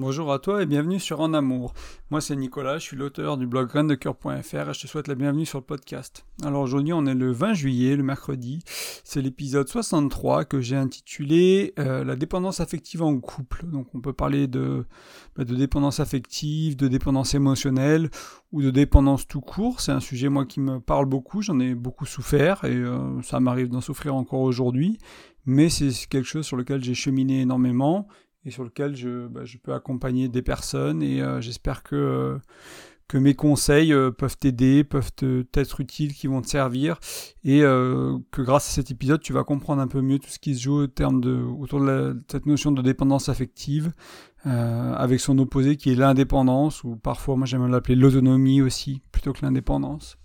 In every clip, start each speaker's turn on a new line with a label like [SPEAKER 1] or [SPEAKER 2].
[SPEAKER 1] Bonjour à toi et bienvenue sur En Amour. Moi c'est Nicolas, je suis l'auteur du blog graindecoeur.fr et je te souhaite la bienvenue sur le podcast. Alors aujourd'hui on est le 20 juillet, le mercredi. C'est l'épisode 63 que j'ai intitulé euh, La dépendance affective en couple. Donc on peut parler de, bah, de dépendance affective, de dépendance émotionnelle ou de dépendance tout court. C'est un sujet moi qui me parle beaucoup, j'en ai beaucoup souffert et euh, ça m'arrive d'en souffrir encore aujourd'hui. Mais c'est quelque chose sur lequel j'ai cheminé énormément et sur lequel je, bah, je peux accompagner des personnes et euh, j'espère que, euh, que mes conseils euh, peuvent t'aider, peuvent t'être utiles, qui vont te servir et que grâce à cet épisode tu vas comprendre un peu mieux tout ce qui se joue au terme de, autour de, cette notion de dépendance affective avec son opposé qui est l'indépendance ou parfois moi j'aime l'appeler l'autonomie aussi plutôt que l'indépendance.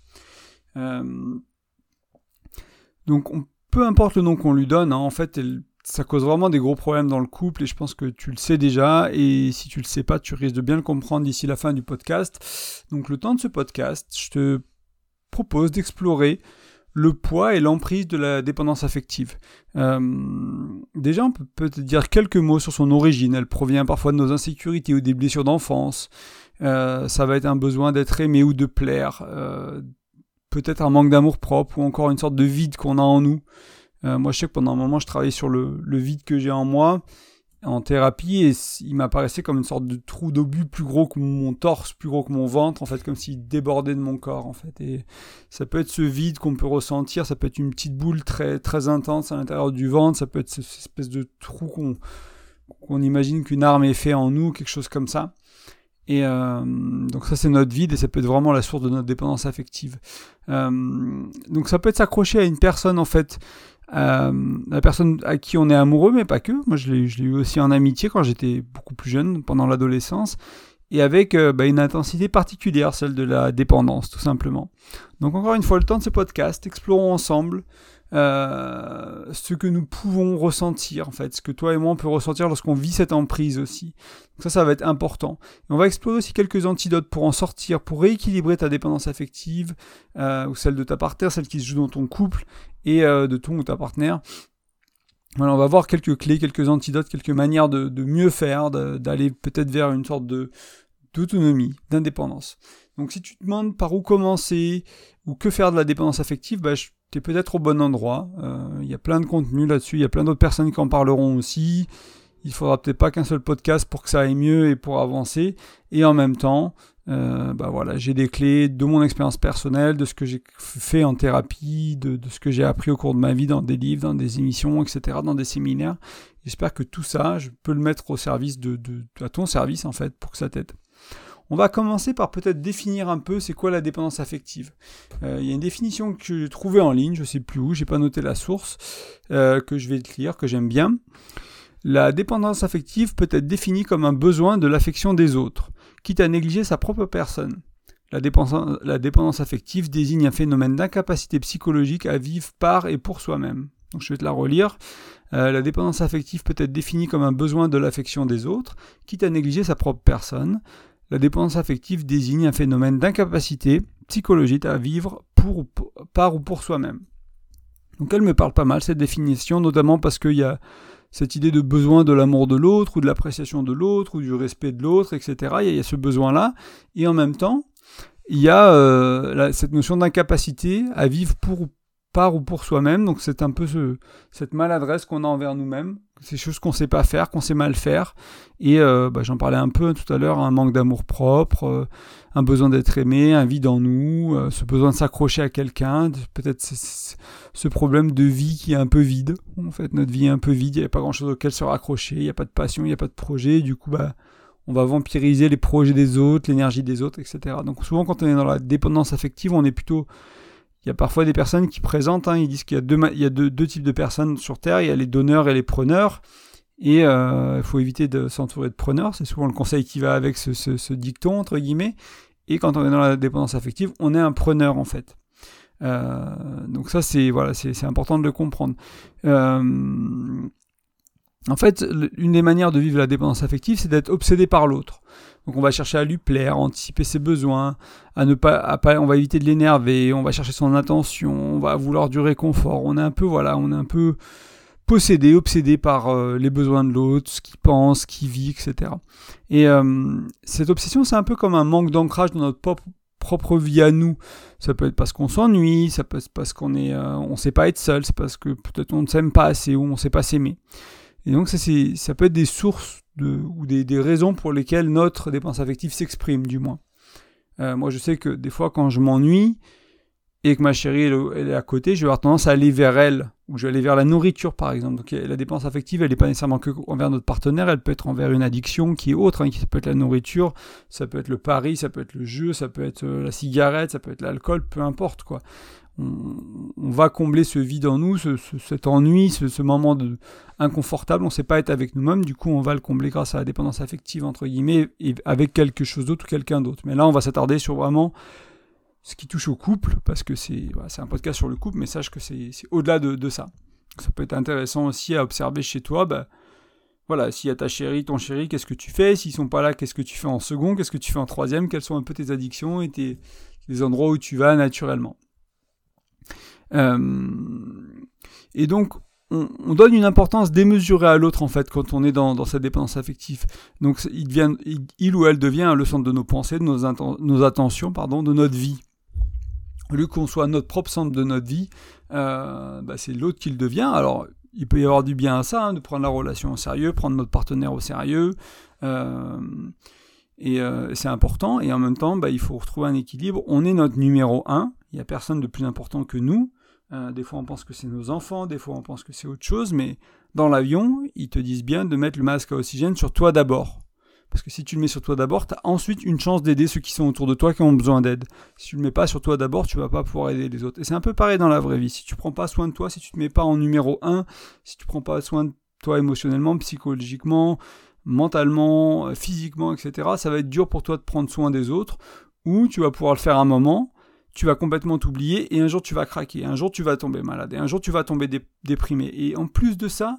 [SPEAKER 1] donc peu importe le nom qu'on lui donne, hein, en fait elle ça cause vraiment des gros problèmes dans le couple et je pense que tu le sais déjà et si tu le sais pas, tu risques de bien le comprendre d'ici la fin du podcast. Donc le temps de ce podcast, je te propose d'explorer le poids et l'emprise de la dépendance affective. Euh, déjà, on peut peut-être dire quelques mots sur son origine. Elle provient parfois de nos insécurités ou des blessures d'enfance. Euh, ça va être un besoin d'être aimé ou de plaire. Euh, peut-être un manque d'amour propre ou encore une sorte de vide qu'on a en nous. Euh, moi, je sais que pendant un moment, je travaillais sur le, vide que j'ai en moi en thérapie et il m'apparaissait comme une sorte de trou d'obus plus gros que mon torse, plus gros que mon ventre, en fait, comme s'il débordait de mon corps, en fait. Et ça peut être ce vide qu'on peut ressentir, ça peut être une petite boule très, très intense à l'intérieur du ventre, ça peut être cette espèce de trou qu'on qu'on imagine qu'une arme est fait en nous, quelque chose comme ça. Et euh, donc ça c'est notre vide et ça peut être vraiment la source de notre dépendance affective. Euh, donc ça peut être s'accrocher à une personne en fait euh, la personne à qui on est amoureux, mais pas que. Moi, je l'ai eu aussi en amitié quand j'étais beaucoup plus jeune, pendant l'adolescence, et avec euh, bah, une intensité particulière, celle de la dépendance, tout simplement. Donc, encore une fois, le temps de ce podcast, explorons ensemble euh, ce que nous pouvons ressentir, en fait, ce que toi et moi on peut ressentir lorsqu'on vit cette emprise aussi. Donc ça, ça va être important. on va explorer aussi quelques antidotes pour en sortir, pour rééquilibrer ta dépendance affective, euh, ou celle de ta partenaire, celle qui se joue dans ton couple, et euh, de ton ou ta partenaire. Voilà, on va voir quelques clés, quelques antidotes, quelques manières de, mieux faire, d'aller peut-être vers une sorte de d'autonomie, d'indépendance. Donc si tu te demandes par où commencer ou que faire de la dépendance affective, bah, je peut-être au bon endroit. Euh, il y a plein de contenu là-dessus, il y a plein d'autres personnes qui en parleront aussi. Il faudra peut-être pas qu'un seul podcast pour que ça aille mieux et pour avancer. Et en même temps, euh, bah voilà, j'ai des clés de mon expérience personnelle, de ce que j'ai fait en thérapie, de, ce que j'ai appris au cours de ma vie dans des livres, dans des émissions, etc., dans des séminaires. J'espère que tout ça, je peux le mettre au service de, de à ton service en fait, pour que ça t'aide. On va commencer par peut-être définir un peu c'est quoi la dépendance affective. Euh, il y a une définition que j'ai trouvée en ligne, je ne sais plus où, j'ai pas noté la source, euh, que je vais te lire, que j'aime bien. La dépendance affective peut être définie comme un besoin de l'affection des autres, quitte à négliger sa propre personne. La dépendance, affective désigne un phénomène d'incapacité psychologique à vivre par et pour soi-même. Je vais te la relire. Euh, la dépendance affective peut être définie comme un besoin de l'affection des autres, quitte à négliger sa propre personne. La dépendance affective désigne un phénomène d'incapacité psychologique à vivre pour, par ou pour soi-même. Donc elle me parle pas mal cette définition, notamment parce qu'il y a cette idée de besoin de l'amour de l'autre, ou de l'appréciation de l'autre, ou du respect de l'autre, etc. Il y, a, ce besoin-là. Et en même temps, il y a euh, cette notion d'incapacité à vivre pour par ou pour soi-même. Donc c'est un peu ce, cette maladresse qu'on a envers nous-mêmes, ces choses qu'on sait pas faire, qu'on sait mal faire. Et euh, bah, j'en parlais un peu tout à l'heure, un manque d'amour propre, euh, un besoin d'être aimé, un vide en nous, euh, ce besoin de s'accrocher à quelqu'un, peut-être ce problème de vie qui est un peu vide. En fait, notre vie est un peu vide, il n'y a pas grand-chose auquel se raccrocher, il n'y a pas de passion, il n'y a pas de projet. Du coup, bah, on va vampiriser les projets des autres, l'énergie des autres, etc. Donc souvent, quand on est dans la dépendance affective, on est plutôt il y a parfois des personnes qui présentent, hein, ils disent qu'il y a, deux, types de personnes sur Terre, il y a les donneurs et les preneurs, et euh, il faut éviter de s'entourer de preneurs, c'est souvent le conseil qui va avec ce, dicton, entre guillemets, et quand on est dans la dépendance affective, on est un preneur en fait. Euh, donc ça c'est voilà important de le comprendre. Euh, en fait, une des manières de vivre la dépendance affective, c'est d'être obsédé par l'autre. Donc on va chercher à lui plaire, à anticiper ses besoins, à ne pas, à pas on va éviter de l'énerver, on va chercher son attention, on va vouloir du réconfort. On est un peu, voilà, on est un peu possédé, obsédé par euh, les besoins de l'autre, ce qu'il pense, ce qu'il vit, etc. Et euh, cette obsession, c'est un peu comme un manque d'ancrage dans notre propre, vie à nous. Ça peut être parce qu'on s'ennuie, ça peut être parce qu'on est, euh, on sait pas être seul, c'est parce que peut-être on ne s'aime pas assez ou on sait pas s'aimer. Et donc ça, ça peut être des sources ou des, raisons pour lesquelles notre dépense affective s'exprime, du moins. moi, je sais que des fois, quand je m'ennuie, et que ma chérie elle, est à côté, je vais avoir tendance à aller vers elle, ou je vais aller vers la nourriture par exemple. Donc la dépense affective, elle n'est pas nécessairement que envers notre partenaire, elle peut être envers une addiction qui est autre, hein, qui ça peut être la nourriture, ça peut être le pari, ça peut être le jeu, ça peut être euh, la cigarette, ça peut être l'alcool, peu importe quoi. On, va combler ce vide en nous, ce, cet ennui, ce, moment inconfortable, on ne sait pas être avec nous-mêmes, du coup on va le combler grâce à la dépendance affective entre guillemets, et avec quelque chose d'autre ou quelqu'un d'autre. Mais là on va s'attarder sur vraiment ce qui touche au couple, parce que c'est un podcast sur le couple, mais sache que c'est au-delà de, ça. Ça peut être intéressant aussi à observer chez toi, bah, voilà, s'il y a ta chérie, ton chéri, qu'est-ce que tu fais? S'ils sont pas là, qu'est-ce que tu fais en second? Qu'est-ce que tu fais en troisième? Quelles sont un peu tes addictions et tes, les endroits où tu vas naturellement? Et donc, on, donne une importance démesurée à l'autre en fait quand on est dans, cette dépendance affective. Donc il, ou elle devient le centre de nos pensées, de nos, attentions, pardon, de notre vie au lieu qu'on soit notre propre centre de notre vie, euh, bah, c'est l'autre qui le devient. Alors, il peut y avoir du bien à ça, hein, de prendre la relation au sérieux, prendre notre partenaire au sérieux. Euh, et euh, c'est important. Et en même temps, bah, il faut retrouver un équilibre. On est notre numéro un. Il n'y a personne de plus important que nous. des fois, on pense que c'est nos enfants, des fois, on pense que c'est autre chose. Mais dans l'avion, ils te disent bien de mettre le masque à oxygène sur toi d'abord. Parce que si tu le mets sur toi d'abord, tu as ensuite une chance d'aider ceux qui sont autour de toi qui ont besoin d'aide. Si tu le mets pas sur toi d'abord, tu vas pas pouvoir aider les autres. Et c'est un peu pareil dans la vraie vie. Si tu prends pas soin de toi, si tu te mets pas en numéro 1, si tu prends pas soin de toi émotionnellement, psychologiquement, mentalement, euh, physiquement, etc., ça va être dur pour toi de prendre soin des autres. Ou tu vas pouvoir le faire un moment, tu vas complètement t'oublier et un jour tu vas craquer, un jour tu vas tomber malade et un jour tu vas tomber déprimé. Et en plus de ça,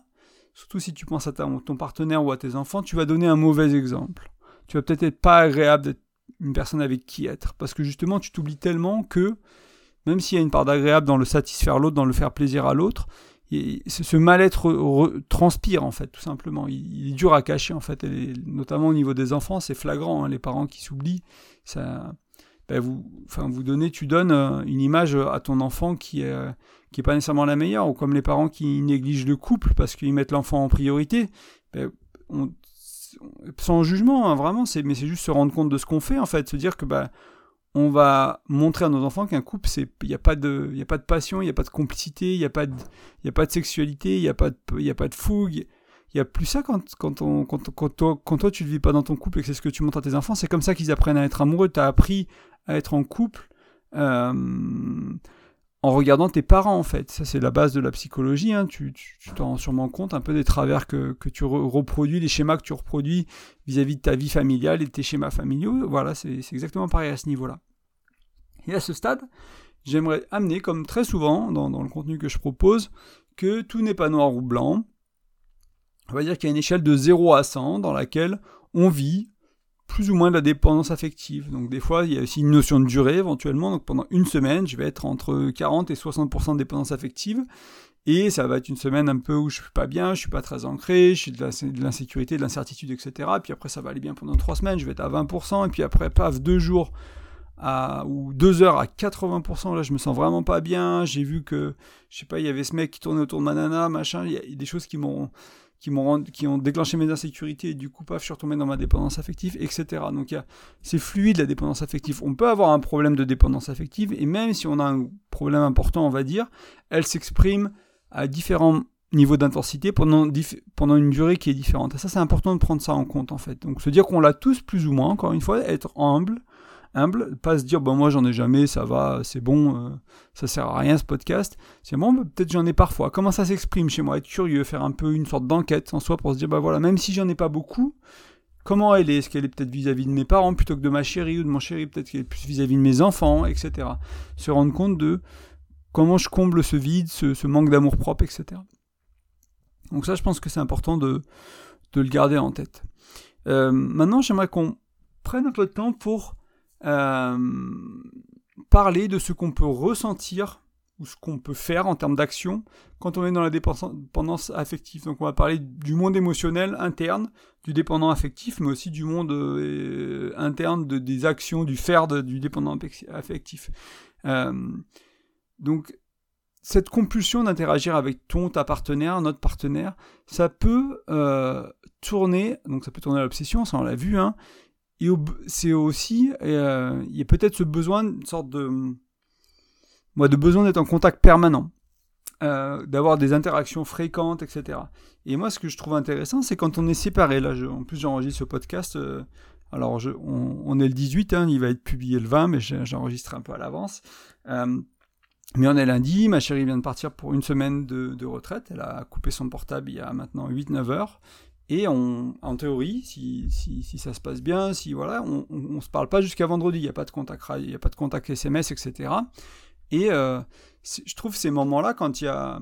[SPEAKER 1] surtout si tu penses à ton partenaire ou à tes enfants, tu vas donner un mauvais exemple. Tu vas peut-être être pas agréable d'être une personne avec qui être, parce que justement tu t'oublies tellement que, même s'il y a une part d'agréable dans le satisfaire l'autre, dans le faire plaisir à l'autre, ce mal-être transpire en fait, tout simplement. Il, est dur à cacher en fait, notamment au niveau des enfants, c'est flagrant. Hein, les parents qui s'oublient, ça, ben vous, enfin, vous donnez, tu donnes euh, une image à ton enfant qui est, qui est pas nécessairement la meilleure, ou comme les parents qui négligent le couple parce qu'ils mettent l'enfant en priorité. Ben, sans jugement, hein, vraiment, c'est, mais c'est juste se rendre compte de ce qu'on fait en fait, se dire que bah on va montrer à nos enfants qu'un couple, il n'y a pas de a pas de passion, il n'y a pas de complicité, il n'y a pas de a pas de sexualité, il n'y a pas de a pas de fougue. Il y a plus ça quand, quand, on, quand, quand, toi, quand toi tu ne vis pas dans ton couple et que c'est ce que tu montres à tes enfants. C'est comme ça qu'ils apprennent à être amoureux. Tu as appris à être en couple euh, en regardant tes parents, en fait. Ça, c'est la base de la psychologie. Hein. Tu t'en rends sûrement compte un peu des travers que, que tu reproduis, les schémas que tu reproduis vis-à-vis de ta vie familiale et de tes schémas familiaux. Voilà, c'est exactement pareil à ce niveau-là. Et à ce stade, j'aimerais amener, comme très souvent dans, dans le contenu que je propose, que tout n'est pas noir ou blanc. On va dire qu'il y a une échelle de 0 à 100 dans laquelle on vit plus ou moins de la dépendance affective. Donc des fois, il y a aussi une notion de durée éventuellement. Donc pendant une semaine, je vais être entre 40 et 60% de dépendance affective. Et ça va être une semaine un peu où je suis pas bien, je suis pas très ancré, je suis de l'insécurité, de l'incertitude, etc. Puis après, ça va aller bien pendant trois semaines, je vais être à 20%. Et puis après, paf, deux jours à, ou deux heures à 80%, là, je me sens vraiment pas bien. J'ai vu que, je sais pas, il y avait ce mec qui tournait autour de ma nana, machin. Il y a des choses qui m'ont qui, m'ont qui ont déclenché mes insécurités et du coup, paf, je suis retombé dans ma dépendance affective, etc. Donc c'est fluide la dépendance affective. On peut avoir un problème de dépendance affective et même si on a un problème important, on va dire, elle s'exprime à différents niveaux d'intensité pendant, pendant une durée qui est différente. Et ça, c'est important de prendre ça en compte en fait. Donc se dire qu'on l'a tous plus ou moins, encore une fois, être humble, humble, pas se dire bon moi j'en ai jamais, ça va, c'est bon, euh, ça sert à rien ce podcast. C'est bon, peut-être j'en ai parfois. Comment ça s'exprime chez moi? Être curieux, faire un peu une sorte d'enquête en soi pour se dire bah voilà, même si j'en ai pas beaucoup, comment elle est? Est-ce qu'elle est peut-être vis-à-vis de mes parents plutôt que de ma chérie ou de mon chéri? Peut-être qu'elle est plus vis-à-vis de mes enfants, etc. Se rendre compte de comment je comble ce vide, ce, manque d'amour propre, etc. Donc ça, je pense que c'est important de, de, le garder en tête. Euh, maintenant, j'aimerais qu'on prenne un peu de temps pour parler de ce qu'on peut ressentir ou ce qu'on peut faire en termes d'action quand on est dans la dépendance affective. Donc on va parler du monde émotionnel interne, du dépendant affectif, mais aussi du monde euh, interne de, des actions, du faire du dépendant affectif. Euh, donc cette compulsion d'interagir avec ton, ta partenaire, notre partenaire, ça peut euh, tourner, donc ça peut tourner à l'obsession, ça on l'a vu, hein, et c'est aussi, il y a peut-être ce besoin, une sorte de moi, de besoin d'être en contact permanent, euh, d'avoir des interactions fréquentes, etc. Et moi, ce que je trouve intéressant, c'est quand on est séparé. Là, en plus, j'enregistre ce podcast. Euh, alors, on, est le 18, hein, il va être publié le 20, mais j'enregistre un peu à l'avance. Euh, mais on est lundi, ma chérie vient de partir pour une semaine de, retraite. Elle a coupé son portable il y a maintenant 8-9 heures. Et on, en théorie, si, si, ça se passe bien, si voilà, on ne se parle pas jusqu'à vendredi, il n'y a pas de contact, il n'y a pas de contact SMS, etc. Et euh, je trouve ces moments-là, quand il y a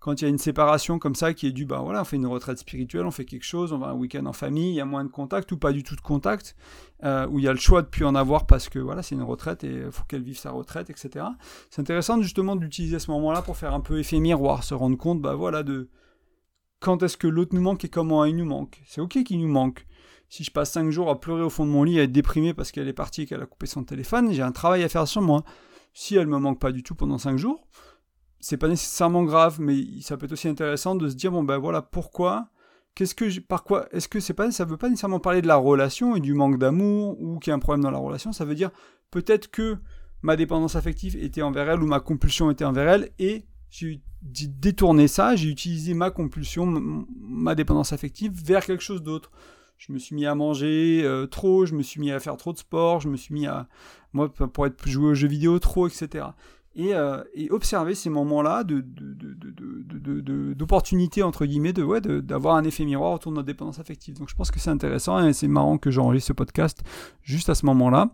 [SPEAKER 1] quand il y a une séparation comme ça qui est due, bah voilà, on fait une retraite spirituelle, on fait quelque chose, on va un week-end en famille, il y a moins de contact ou pas du tout de contact, euh, où il y a le choix de plus en avoir parce que voilà, c'est une retraite et il faut qu'elle vive sa retraite, etc. C'est intéressant justement d'utiliser ce moment-là pour faire un peu effet miroir, se rendre compte, bah voilà, de quand est-ce que l'autre nous manque et comment il nous manque. C'est ok qu'il nous manque. Si je passe 5 jours à pleurer au fond de mon lit, à être déprimé parce qu'elle est partie et qu'elle a coupé son téléphone, j'ai un travail à faire sur moi. Si elle me manque pas du tout pendant 5 jours, c'est pas nécessairement grave, mais ça peut être aussi intéressant de se dire bon ben voilà pourquoi, qu'est-ce que par est-ce que c'est pas, ça veut pas nécessairement parler de la relation et du manque d'amour ou qu'il y a un problème dans la relation, ça veut dire peut-être que ma dépendance affective était envers elle ou ma compulsion était envers elle et j'ai détourné ça, j'ai utilisé ma compulsion, ma dépendance affective vers quelque chose d'autre je me suis mis à manger euh, trop, je me suis mis à faire trop de sport, je me suis mis à, moi, pour être jouer aux jeux vidéo trop, etc. Et, euh, et observer ces moments-là de, d'opportunité, entre guillemets, de, ouais, d'avoir un effet miroir autour de notre dépendance affective. Donc je pense que c'est intéressant et c'est marrant que j'enregistre ce podcast juste à ce moment-là.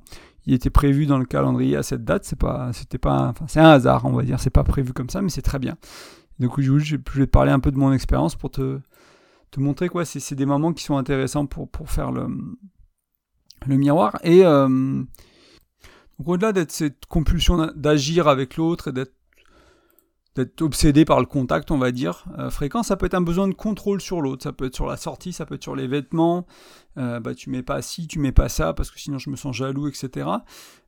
[SPEAKER 1] Il était prévu dans le calendrier à cette date, c'est pas, c'était pas, c'est un hasard, on va dire, c'est pas prévu comme ça, mais c'est très bien. Du coup, je vais te parler un peu de mon expérience pour te, te montrer quoi c'est des moments qui sont intéressants pour, pour faire le, le miroir. Et euh, au-delà d'être cette compulsion d'agir avec l'autre et d'être obsédé par le contact, on va dire, euh, fréquent, ça peut être un besoin de contrôle sur l'autre, ça peut être sur la sortie, ça peut être sur les vêtements, euh, bah tu mets pas ci, tu mets pas ça, parce que sinon je me sens jaloux, etc.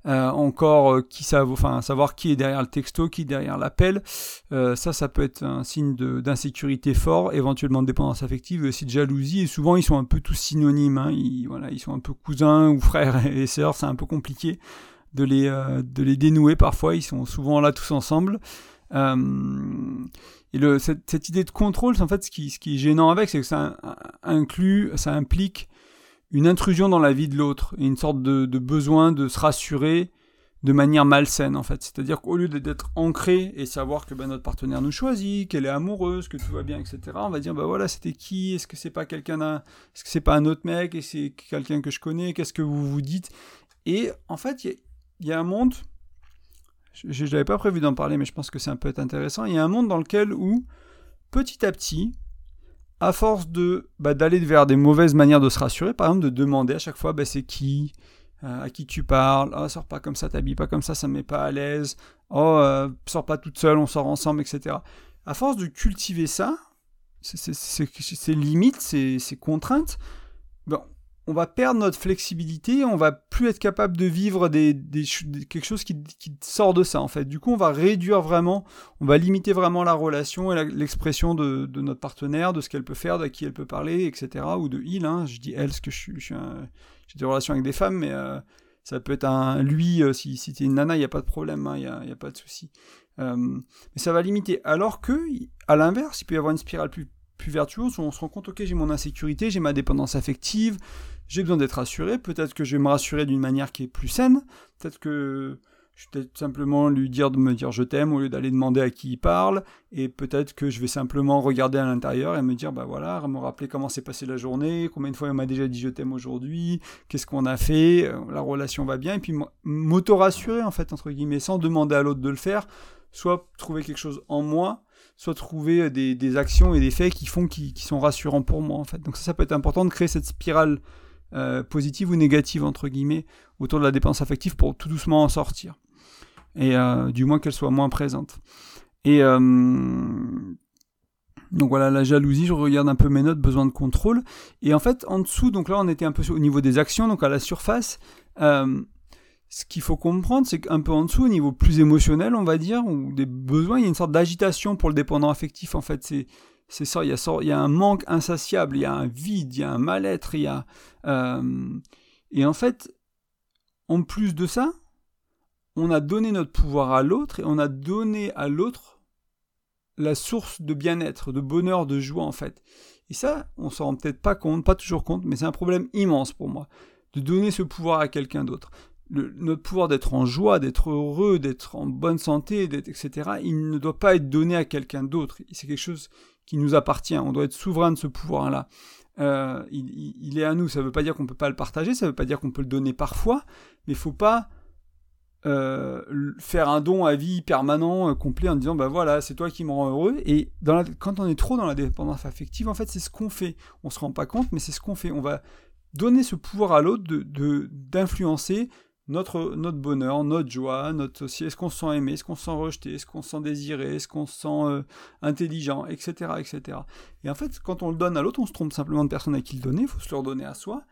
[SPEAKER 1] Euh, encore, euh, qui savoir qui est derrière le texto, qui est derrière l'appel, ça, ça peut être un signe d'insécurité fort, éventuellement de dépendance affective, aussi de jalousie, et souvent ils sont un peu tous synonymes, hein, ils, voilà, ils sont un peu cousins ou frères et sœurs, c'est un peu compliqué de les, de les dénouer parfois, ils sont souvent là tous ensemble. Euh, et le, cette, cette, idée de contrôle, en fait, ce qui, ce qui est gênant avec, c'est que ça inclut, ça implique une intrusion dans la vie de l'autre, et une sorte de, besoin de se rassurer de manière malsaine, en fait. C'est-à-dire qu'au lieu d'être ancré et savoir que ben, notre partenaire nous choisit, qu'elle est amoureuse, que tout va bien, etc., on va dire, bah voilà, c'était qui? Est-ce que c'est pas quelqu'un. Est-ce que c'est pas un autre mec? Et c'est quelqu'un que je connais? Qu'est-ce que vous vous dites? Et en fait, il y, y, a un monde je n'avais pas prévu d'en parler, mais je pense que c'est un peu intéressant. Il y a un monde dans lequel où, petit à petit, à force de bah, d'aller vers des mauvaises manières de se rassurer, par exemple de demander à chaque fois bah, c'est qui, euh, à qui tu parles, oh sors pas comme ça, t'habilles pas comme ça, ça me met pas à l'aise, oh euh, sors pas toute seule, on sort ensemble, etc. À force de cultiver ça, ces limites, ces, contraintes, ben, on va perdre notre flexibilité, on va plus être capable de vivre des, quelque chose qui, sort de ça en fait. Du coup, on va réduire vraiment, on va limiter vraiment la relation et l'expression de, notre partenaire, de ce qu'elle peut faire, de qui elle peut parler, etc. Ou de il, hein. je dis elle, parce que je suis, j'ai des relations avec des femmes, mais euh, ça peut être un lui, euh, si, si tu es une nana, il n'y a pas de problème, hein, il n'y a, pas de souci. Mais ça va limiter. Alors que, à l'inverse, il peut y avoir une spirale plus plus vertueuse où on se rend compte, ok, j'ai mon insécurité, j'ai ma dépendance affective, j'ai besoin d'être rassuré, peut-être que je vais me rassurer d'une manière qui est plus saine, peut-être que je vais simplement lui dire de me dire je t'aime au lieu d'aller demander à qui il parle, et peut-être que je vais simplement regarder à l'intérieur et me dire bah voilà, me rappeler comment s'est passée la journée, combien de fois il m'a déjà dit je t'aime aujourd'hui, qu'est-ce qu'on a fait, euh, la relation va bien, et puis m'auto-rassurer en fait entre guillemets, sans demander à l'autre de le faire, soit trouver quelque chose en moi, soit trouver des, actions et des faits qui font qui, sont rassurants pour moi en fait. Donc ça, ça peut être important de créer cette spirale euh, positive ou négative entre guillemets autour de la dépense affective pour tout doucement en sortir. et du moins qu'elle soit moins présente. Et donc voilà, la jalousie, je regarde un peu mes notes, besoin de contrôle. Et en fait, en dessous, donc là, on était un peu au niveau des actions, donc à la surface. Euh, ce qu'il faut comprendre, c'est qu'un peu en dessous, au niveau plus émotionnel, on va dire, ou des besoins, il y a une sorte d'agitation pour le dépendant affectif. En fait, c'est c'est ça, il y, a, il y a un manque insatiable, il y a un vide, il y a un mal-être, il y a... Euh, et en fait, en plus de ça, on a donné notre pouvoir à l'autre et on a donné à l'autre la source de bien-être, de bonheur, de joie en fait. Et ça, on s'en rend peut-être pas compte, pas toujours compte, mais c'est un problème immense pour moi, de donner ce pouvoir à quelqu'un d'autre. notre pouvoir d'être en joie, d'être heureux, d'être en bonne santé, etc., il ne doit pas être donné à quelqu'un d'autre. C'est quelque chose qui nous appartient. On doit être souverain de ce pouvoir-là. Euh, il, est à nous. Ça ne veut pas dire qu'on ne peut pas le partager, ça ne veut pas dire qu'on peut le donner parfois, mais il faut pas euh, faire un don à vie permanent, euh, complet, en disant bah voilà, c'est toi qui me rends heureux. Et quand on est trop dans la dépendance affective, en fait, c'est ce qu'on fait. On se rend pas compte, mais c'est ce qu'on fait. On va donner ce pouvoir à l'autre de d'influencer notre, notre bonheur, notre joie, notre est-ce qu'on se sent aimé, est-ce qu'on se sent rejeté, est-ce qu'on se sent désiré, est-ce qu'on se sent euh, intelligent, etc., etc. Et en fait, quand on le donne à l'autre, on se trompe simplement de personne à qui le donner, il faut se le redonner à soi.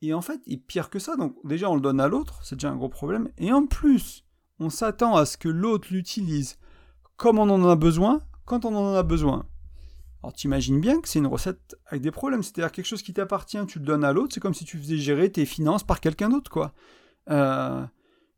[SPEAKER 1] Et en fait, il pire que ça. Donc déjà, on le donne à l'autre, c'est déjà un gros problème. Et en plus, on s'attend à ce que l'autre l'utilise comme on en a besoin, quand on en a besoin. Alors t'imagines bien que c'est une recette avec des problèmes. C'est-à-dire quelque chose qui t'appartient, tu le donnes à l'autre. C'est comme si tu faisais gérer tes finances par quelqu'un d'autre, quoi. Euh,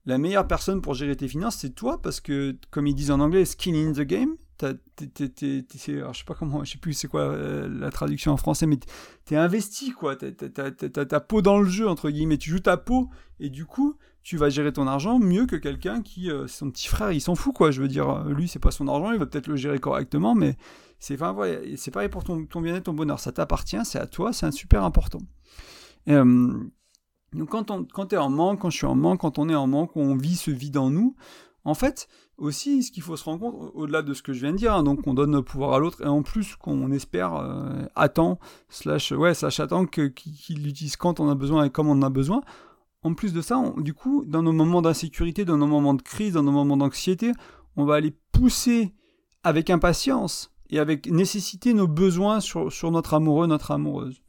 [SPEAKER 1] la meilleure personne pour gérer tes finances, c'est toi, parce que, comme ils disent en anglais, skin in the game je sais pas comment, je sais plus c'est quoi euh, la traduction en français, mais t'es investi quoi, t'as ta peau dans le jeu entre guillemets, tu joues ta peau et du coup tu vas gérer ton argent mieux que quelqu'un qui, euh, son petit frère, il s'en fout quoi. Je veux dire, lui c'est pas son argent, il va peut-être le gérer correctement, mais c'est enfin ouais, pareil pour ton, ton bien-être, ton bonheur, ça t'appartient, c'est à toi, c'est super important. Donc quand on, quand t'es en manque, quand je suis en manque, quand on est en manque, on vit ce vide en nous, en fait, aussi, ce qu'il faut se rendre compte, au-delà de ce que je viens de dire, hein, donc on donne le pouvoir à l'autre, et en plus qu'on espère, euh, attend, slash, ouais, slash attend qu'il l'utilise quand on a besoin et comme on en a besoin. En plus de ça, du coup, dans nos moments d'insécurité, dans nos moments de crise, dans nos moments d'anxiété, on va aller pousser avec impatience et avec nécessité nos besoins sur, sur notre amoureux, notre amoureuse.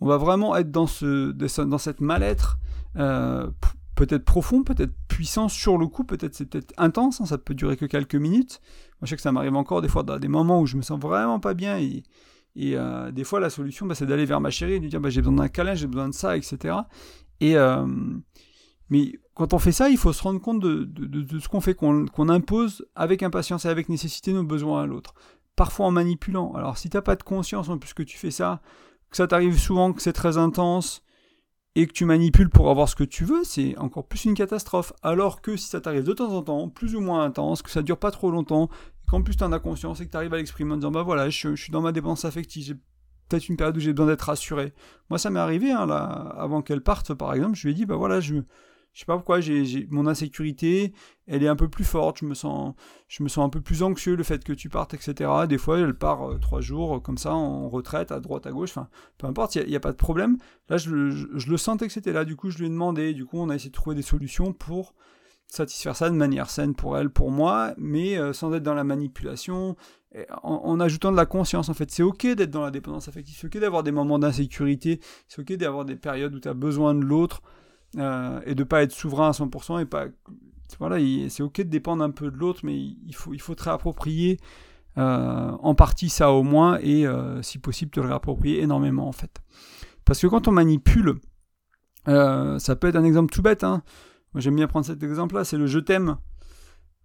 [SPEAKER 1] On va vraiment être dans, ce, dans cette mal-être euh, peut-être profond, peut-être puissant sur le coup, peut-être c'est peut-être intense, hein, ça peut durer que quelques minutes. Moi je sais que ça m'arrive encore des fois dans des moments où je me sens vraiment pas bien et, euh, des fois la solution bah, c'est d'aller vers ma chérie et lui dire bah, j'ai besoin d'un câlin, j'ai besoin de ça, etc. Et, euh, mais quand on fait ça, il faut se rendre compte de, de, ce qu'on fait, qu'on impose avec impatience et avec nécessité nos besoins à l'autre. Parfois en manipulant. Alors si t'as pas de conscience en plus que tu fais ça, que ça t'arrive souvent, que c'est très intense, et que tu manipules pour avoir ce que tu veux, c'est encore plus une catastrophe. Alors que si ça t'arrive de temps en temps, plus ou moins intense, que ça dure pas trop longtemps, qu'en plus tu en as conscience et que tu arrives à l'exprimer en disant bah voilà, je, suis dans ma dépense affective, j'ai peut-être une période où j'ai besoin d'être rassuré. Moi ça m'est arrivé, hein, là, avant qu'elle parte par exemple, je lui ai dit bah voilà, je, je sais pas pourquoi, j'ai, mon insécurité, elle est un peu plus forte, je me sens, je me sens un peu plus anxieux le fait que tu partes, etc. Des fois, elle part euh, trois jours euh, comme ça en retraite, à droite, à gauche, enfin, peu importe, il n'y a, pas de problème. Là, je, le sentais que c'était là, du coup, je lui ai demandé, du coup, on a essayé de trouver des solutions pour satisfaire ça de manière saine pour elle, pour moi, mais euh, sans être dans la manipulation, en, en, ajoutant de la conscience. En fait, c'est ok d'être dans la dépendance affective, c'est ok d'avoir des moments d'insécurité, c'est ok d'avoir des périodes où tu as besoin de l'autre. Euh, et de pas être souverain à 100% et pas voilà c'est ok de dépendre un peu de l'autre mais il faut il faut te réapproprier euh, en partie ça au moins et euh, si possible te le réapproprier énormément en fait. Parce que quand on manipule ça peut être un exemple tout bête hein. moi j'aime bien prendre cet exemple là c'est le je t'aime.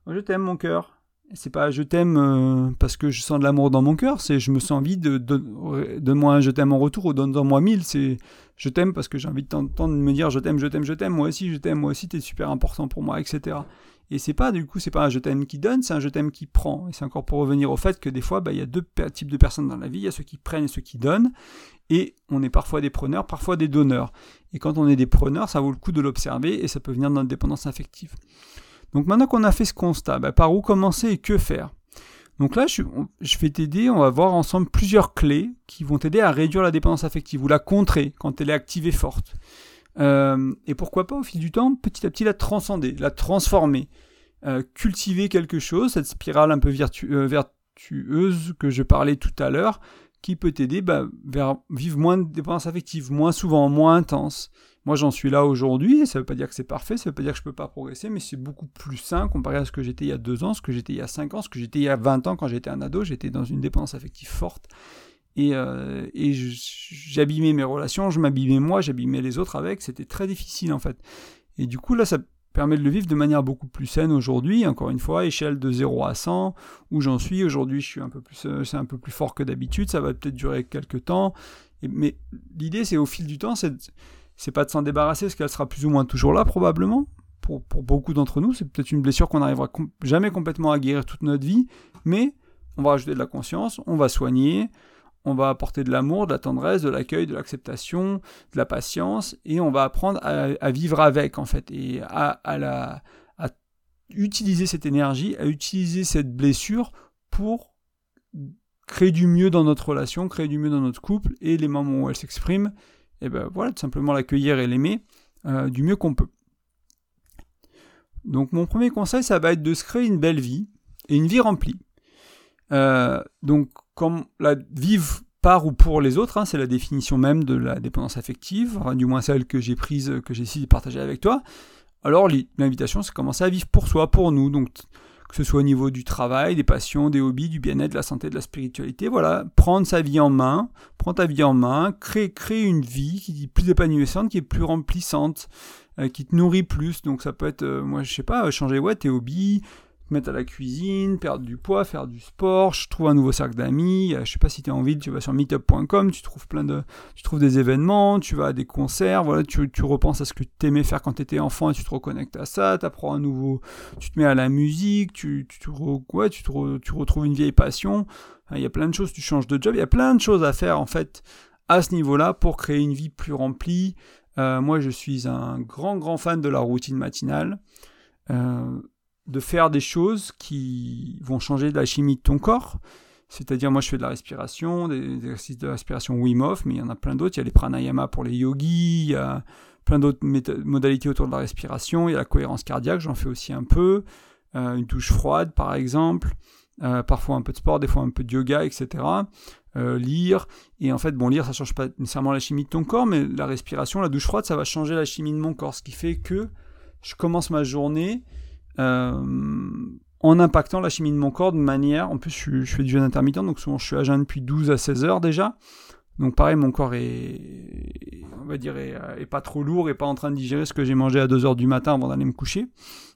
[SPEAKER 1] Je t'aime mon cœur c'est pas je t'aime euh, parce que je sens de l'amour dans mon cœur, c'est je me sens vide, de, de, moi un je t'aime en retour ou donne-moi mille, c'est je t'aime parce que j'ai envie de t'entendre me dire je t'aime, je t'aime, je t'aime, moi aussi je t'aime, moi aussi t'es super important pour moi, etc. Et c'est pas du coup, c'est pas un je t'aime qui donne, c'est un je t'aime qui prend. Et c'est encore pour revenir au fait que des fois, bah, il y a deux types de personnes dans la vie, il y a ceux qui prennent et ceux qui donnent, et on est parfois des preneurs, parfois des donneurs. Et quand on est des preneurs, ça vaut le coup de l'observer et ça peut venir de notre dépendance affective. Donc maintenant qu'on a fait ce constat, bah, par où commencer et que faire? Donc là, je, vais t'aider, on va voir ensemble plusieurs clés qui vont t'aider à réduire la dépendance affective ou la contrer quand elle est active et forte. Euh, et pourquoi pas, au fil du temps, petit à petit, la transcender, la transformer. cultiver quelque chose, cette spirale un peu vertueuse que je parlais tout à l'heure, qui peut t'aider bah, vers vivre moins de dépendances affectives, moins souvent, moins intense. Moi, j'en suis là aujourd'hui, ça ne veut pas dire que c'est parfait, ça ne veut pas dire que je ne peux pas progresser, mais c'est beaucoup plus sain comparé à ce que j'étais il y a deux ans, ce que j'étais il y a cinq ans, ce que j'étais il y a 20 ans quand j'étais un ado. J'étais dans une dépendance affective forte. Et, euh, j'abîmais mes relations, je m'abîmais moi, j'abîmais les autres avec. C'était très difficile en fait. Et du coup, là, ça permet de le vivre de manière beaucoup plus saine aujourd'hui. Encore une fois, échelle de 0 à 100, où j'en suis. Aujourd'hui, je suis un peu plus, euh, c'est un peu plus fort que d'habitude. Ça va peut-être durer quelques temps. mais l'idée, c'est au fil du temps, c'est c'est pas de s'en débarrasser parce qu'elle sera plus ou moins toujours là probablement. Pour, pour beaucoup d'entre nous, c'est peut-être une blessure qu'on n'arrivera jamais complètement à guérir toute notre vie, mais on va rajouter de la conscience, on va soigner, on va apporter de l'amour, de la tendresse, de l'accueil, de l'acceptation, de la patience, et on va apprendre à, vivre avec en fait, et à, à, la, à utiliser cette énergie, à utiliser cette blessure pour créer du mieux dans notre relation, créer du mieux dans notre couple, et les moments où elle s'exprime, et ben voilà, tout simplement l'accueillir et l'aimer euh, du mieux qu'on peut. Donc mon premier conseil, ça va être de se créer une belle vie et une vie remplie. Euh, donc comme la vivre par ou pour les autres, hein, c'est la définition même de la dépendance affective, du moins celle que j'ai prise, que j'ai essayé de partager avec toi. Alors l'invitation, c'est commencer à vivre pour soi, pour nous. Donc que ce soit au niveau du travail, des passions, des hobbies, du bien-être, de la santé, de la spiritualité. Voilà, prendre sa vie en main, prendre ta vie en main, créer, créer une vie qui est plus épanouissante, qui est plus remplissante, euh, qui te nourrit plus. Donc ça peut être, euh, moi je sais pas, changer ouais, tes hobbies, mettre à la cuisine, perdre du poids, faire du sport, je trouve un nouveau cercle d'amis, euh, je sais pas si tu es en ville, tu vas sur meetup.com, tu trouves plein de tu trouves des événements, tu vas à des concerts, voilà, tu, tu repenses à ce que tu aimais faire quand tu étais enfant et tu te reconnectes à ça, tu apprends un nouveau tu te mets à la musique, tu tu, ouais, tu, te tu retrouves une vieille passion, il y a plein de choses, tu changes de job, il y a plein de choses à faire en fait à ce niveau-là pour créer une vie plus remplie. Euh, moi, je suis un grand grand fan de la routine matinale. Euh, de faire des choses qui vont changer la chimie de ton corps. C'est-à-dire, moi, je fais de la respiration, des, exercices de respiration Wim mais il y en a plein d'autres. Il y a les pranayama pour les yogis, il y a plein d'autres modalités autour de la respiration. Il y a la cohérence cardiaque, j'en fais aussi un peu. Euh, une douche froide, par exemple. Euh, parfois un peu de sport, des fois un peu de yoga, etc. Euh, lire. Et en fait, bon, lire, ça change pas nécessairement la chimie de ton corps, mais la respiration, la douche froide, ça va changer la chimie de mon corps. Ce qui fait que je commence ma journée en impactant la chimie de mon corps de manière. En plus, je, fais du jeûne intermittent, donc souvent je suis à jeûne depuis 12 à 16 heures déjà. Donc pareil, mon corps est, on va dire, est, pas trop lourd et pas en train de digérer ce que j'ai mangé à 2 heures du matin avant d'aller me coucher,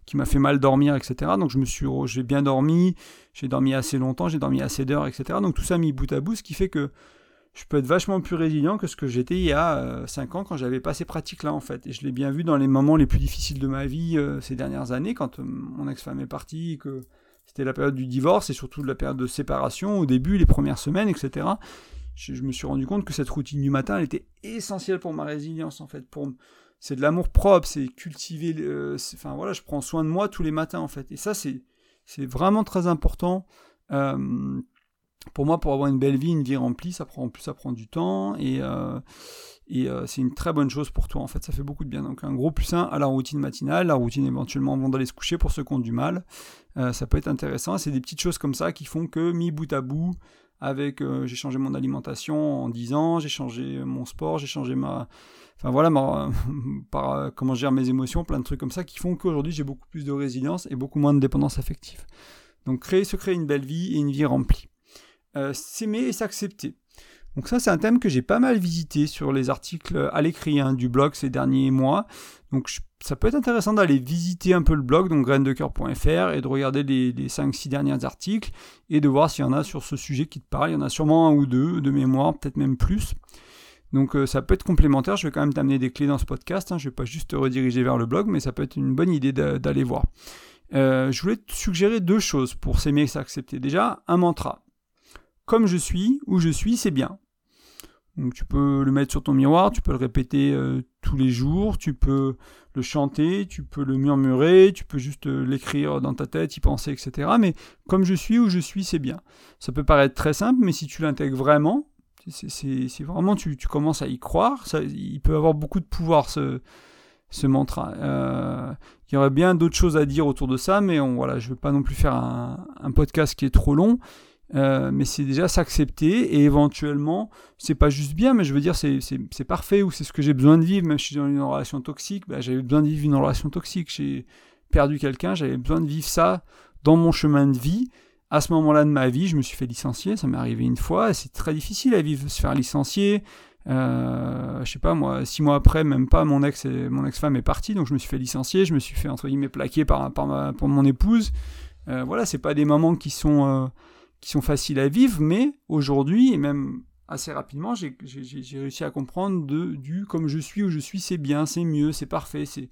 [SPEAKER 1] qui m'a fait mal dormir, etc. Donc je me suis, j'ai bien dormi, j'ai dormi assez longtemps, j'ai dormi assez d'heures, etc. Donc tout ça mis bout à bout, ce qui fait que je peux être vachement plus résilient que ce que j'étais il y a 5 euh, ans quand j'avais pas ces pratiques-là en fait. Et je l'ai bien vu dans les moments les plus difficiles de ma vie euh, ces dernières années, quand euh, mon ex-femme est partie, que c'était la période du divorce et surtout la période de séparation, au début, les premières semaines, etc. Je, me suis rendu compte que cette routine du matin, elle était essentielle pour ma résilience en fait. Pour, c'est de l'amour propre, c'est cultiver. enfin voilà, je prends soin de moi tous les matins en fait. Et ça, c'est, c'est vraiment très important pour moi, pour avoir une belle vie, une vie remplie, ça prend, en plus, ça prend du temps et, euh, euh, c'est une très bonne chose pour toi. En fait, ça fait beaucoup de bien. Donc, un gros plus un à la routine matinale, la routine éventuellement avant d'aller se coucher pour ceux qui ont du mal. Euh, ça peut être intéressant. C'est des petites choses comme ça qui font que, mis bout à bout, avec j'ai changé mon alimentation en 10 ans, j'ai changé mon sport, j'ai changé ma. Enfin voilà, par, comment je gère mes émotions, plein de trucs comme ça qui font qu'aujourd'hui j'ai beaucoup plus de résilience et beaucoup moins de dépendance affective. Donc, créer, se créer une belle vie et une vie remplie. Euh, s'aimer et s'accepter. Donc ça, c'est un thème que j'ai pas mal visité sur les articles à l'écrit hein, du blog ces derniers mois. Donc ça peut être intéressant d'aller visiter un peu le blog, donc graindecoeur.fr, et de regarder les, les 5-6 derniers articles, et de voir s'il y en a sur ce sujet qui te parle. Il y en a sûrement un ou deux de mémoire, peut-être même plus. Donc euh, ça peut être complémentaire, je vais quand même t'amener des clés dans ce podcast, hein. je ne vais pas juste te rediriger vers le blog, mais ça peut être une bonne idée d'aller voir. Euh, je voulais te suggérer deux choses pour s'aimer et s'accepter. Déjà, un mantra comme je suis, où je suis, c'est bien. Donc tu peux le mettre sur ton miroir, tu peux le répéter euh, tous les jours, tu peux le chanter, tu peux le murmurer, tu peux juste euh, l'écrire dans ta tête, y penser, etc. Mais comme je suis, où je suis, c'est bien. Ça peut paraître très simple, mais si tu l'intègres vraiment, c'est vraiment, tu, commences à y croire, ça, il peut avoir beaucoup de pouvoir ce, mantra. Euh, il y aurait bien d'autres choses à dire autour de ça, mais voilà, je ne veux pas non plus faire un, podcast qui est trop long. Euh, mais c'est déjà s'accepter et éventuellement, c'est pas juste bien, mais je veux dire, c'est parfait ou c'est ce que j'ai besoin de vivre, même si je suis dans une relation toxique, bah, j'avais besoin de vivre une relation toxique, j'ai perdu quelqu'un, j'avais besoin de vivre ça dans mon chemin de vie. À ce moment-là de ma vie, je me suis fait licencier, ça m'est arrivé une fois, c'est très difficile à vivre, se faire licencier, euh, je sais pas moi, six mois après, même pas, mon ex mon ex-femme est partie, donc je me suis fait licencier, je me suis fait entre guillemets plaquer par, par, ma, mon épouse. Euh, voilà, c'est pas des moments qui sont euh, qui sont faciles à vivre, mais aujourd'hui et même assez rapidement, j'ai réussi à comprendre de du comme je suis où je suis, c'est bien, c'est mieux, c'est parfait, c'est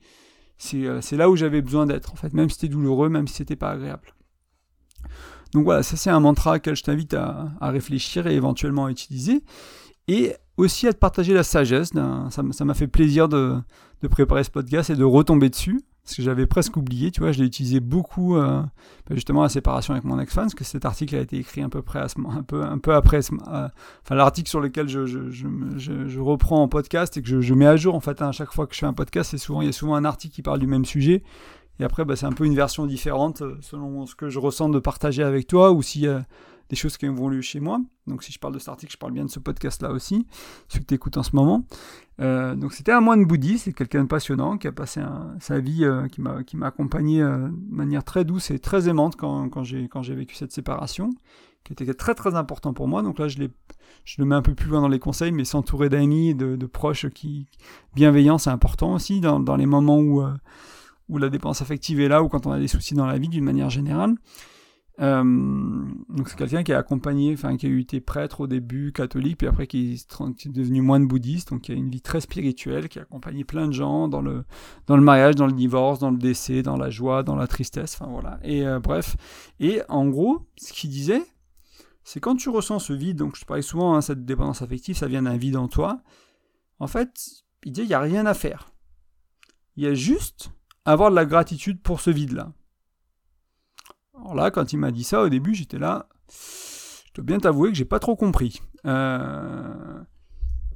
[SPEAKER 1] c'est là où j'avais besoin d'être en fait, même si c'était douloureux, même si c'était pas agréable. Donc voilà, ça c'est un mantra auquel je t'invite à, à, réfléchir et éventuellement à utiliser. Et aussi à te partager la sagesse. Ça m'a fait plaisir de, préparer ce podcast et de retomber dessus. Parce que j'avais presque oublié, tu vois, je l'ai utilisé beaucoup euh, bah, justement à la séparation avec mon ex-fan, parce que cet article a été écrit un peu, près un peu, un peu après, euh, enfin l'article sur lequel je, je, reprends en podcast et que je, mets à jour en fait à chaque fois que je fais un podcast, c'est souvent il y a souvent un article qui parle du même sujet. Et après bah, c'est un peu une version différente euh, selon ce que je ressens de partager avec toi ou si des choses qui vont lieu chez moi. Donc si je parle de cet article, je parle bien de ce podcast-là aussi, celui que tu écoutes en ce moment. Euh, donc c'était un moine bouddhiste, c'est quelqu'un de passionnant qui a passé sa vie, euh, qui m'a accompagné euh, de manière très douce et très aimante quand, quand j'ai vécu cette séparation, qui était très très important pour moi. Donc là je, le mets un peu plus loin dans les conseils, mais s'entourer d'amis, de, de, proches qui bienveillants, c'est important aussi dans, dans, les moments où, où la dépense affective est là ou quand on a des soucis dans la vie d'une manière générale. Euh, donc c'est quelqu'un qui a accompagné, enfin qui a été prêtre au début, catholique, puis après qui est devenu moine bouddhiste, donc qui a une vie très spirituelle, qui a accompagné plein de gens dans le, dans le mariage, dans le divorce, dans le décès, dans la joie, dans la tristesse, enfin voilà. Et euh, bref, et en gros, ce qu'il disait, c'est quand tu ressens ce vide, donc je parlais souvent, hein, cette dépendance affective, ça vient d'un vide en toi, en fait, il dit il n'y a rien à faire. Il y a juste avoir de la gratitude pour ce vide-là. Alors là, quand il m'a dit ça au début, j'étais là. Je dois bien t'avouer que j'ai pas trop compris. Euh,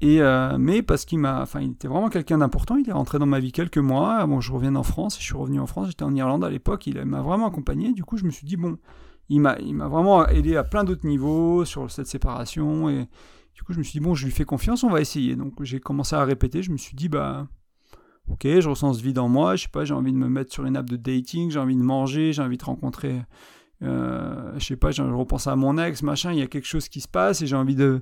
[SPEAKER 1] et euh, mais parce qu'il m'a, enfin, il était vraiment quelqu'un d'important. Il est rentré dans ma vie quelques mois. Bon, je reviens en France. Je suis revenu en France. J'étais en Irlande à l'époque. Il m'a vraiment accompagné. Du coup, je me suis dit bon, il m'a, il m'a vraiment aidé à plein d'autres niveaux sur cette séparation. Et du coup, je me suis dit bon, je lui fais confiance. On va essayer. Donc, j'ai commencé à répéter. Je me suis dit bah ok, je ressens ce vide en moi, je sais pas, j'ai envie de me mettre sur une app de dating, j'ai envie de manger, j'ai envie de rencontrer, euh, je sais pas, je repense à mon ex, machin, il y a quelque chose qui se passe et j'ai envie de,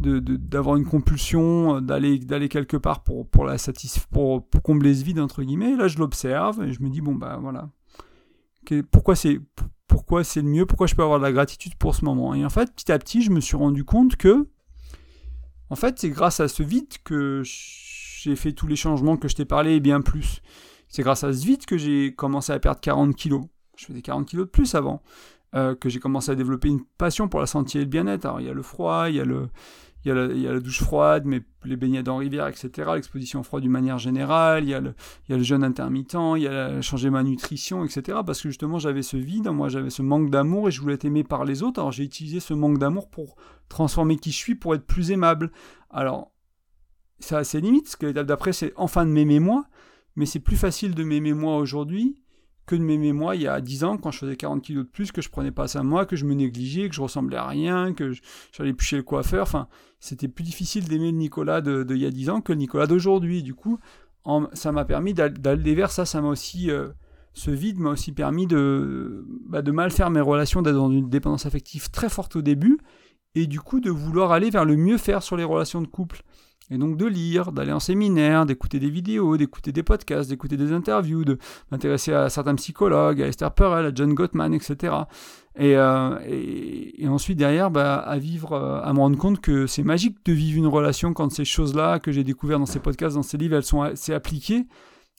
[SPEAKER 1] d'avoir une compulsion, euh, d'aller, d'aller quelque part pour, pour la satisf pour, combler ce vide, entre guillemets. là, je l'observe et je me dis, bon, bah voilà, pourquoi c'est, pourquoi c'est le mieux, pourquoi je peux avoir de la gratitude pour ce moment? Et en fait, petit à petit, je me suis rendu compte que, en fait, c'est grâce à ce vide que j'ai fait tous les changements que je t'ai parlé et bien plus. C'est grâce à ce vide que j'ai commencé à perdre 40 kilos. Je faisais 40 kilos de plus avant. Euh, que j'ai commencé à développer une passion pour la santé et le bien-être. Alors il y a le froid, il y a, le, il y a, la, douche froide, mais les baignades en rivière, etc. L'exposition froide d'une manière générale, il y, a le, il y a le jeûne intermittent, il y a changer ma nutrition, etc. Parce que justement j'avais ce vide, moi j'avais ce manque d'amour et je voulais être aimé par les autres. Alors j'ai utilisé ce manque d'amour pour transformer qui je suis, pour être plus aimable. Alors ça a ses limites, parce que l'étape d'après, c'est enfin de m'aimer moi, mais c'est plus facile de m'aimer moi aujourd'hui que de m'aimer moi il y a 10 ans, quand je faisais 40 kilos de plus, que je prenais pas ça moi, que je me négligeais, que je ressemblais à rien, que j'allais plus chez le coiffeur. Enfin, c'était plus difficile d'aimer le Nicolas de, il y a 10 ans que le Nicolas d'aujourd'hui. Du coup, ça m'a permis d'aller vers ça. Ça m'a aussi, euh, ce vide m'a aussi permis de, bah, de mal faire mes relations, d'être dans une dépendance affective très forte au début, et du coup de vouloir aller vers le mieux faire sur les relations de couple. Et donc de lire, d'aller en séminaire, d'écouter des vidéos, d'écouter des podcasts, d'écouter des interviews, de m'intéresser à certains psychologues, à Esther Perel, à John Gottman, etc. Euh, et, ensuite derrière, bah, à vivre, euh, à me rendre compte que c'est magique de vivre une relation quand ces choses-là que j'ai découvertes dans ces podcasts, dans ces livres, elles sont c'est appliqué.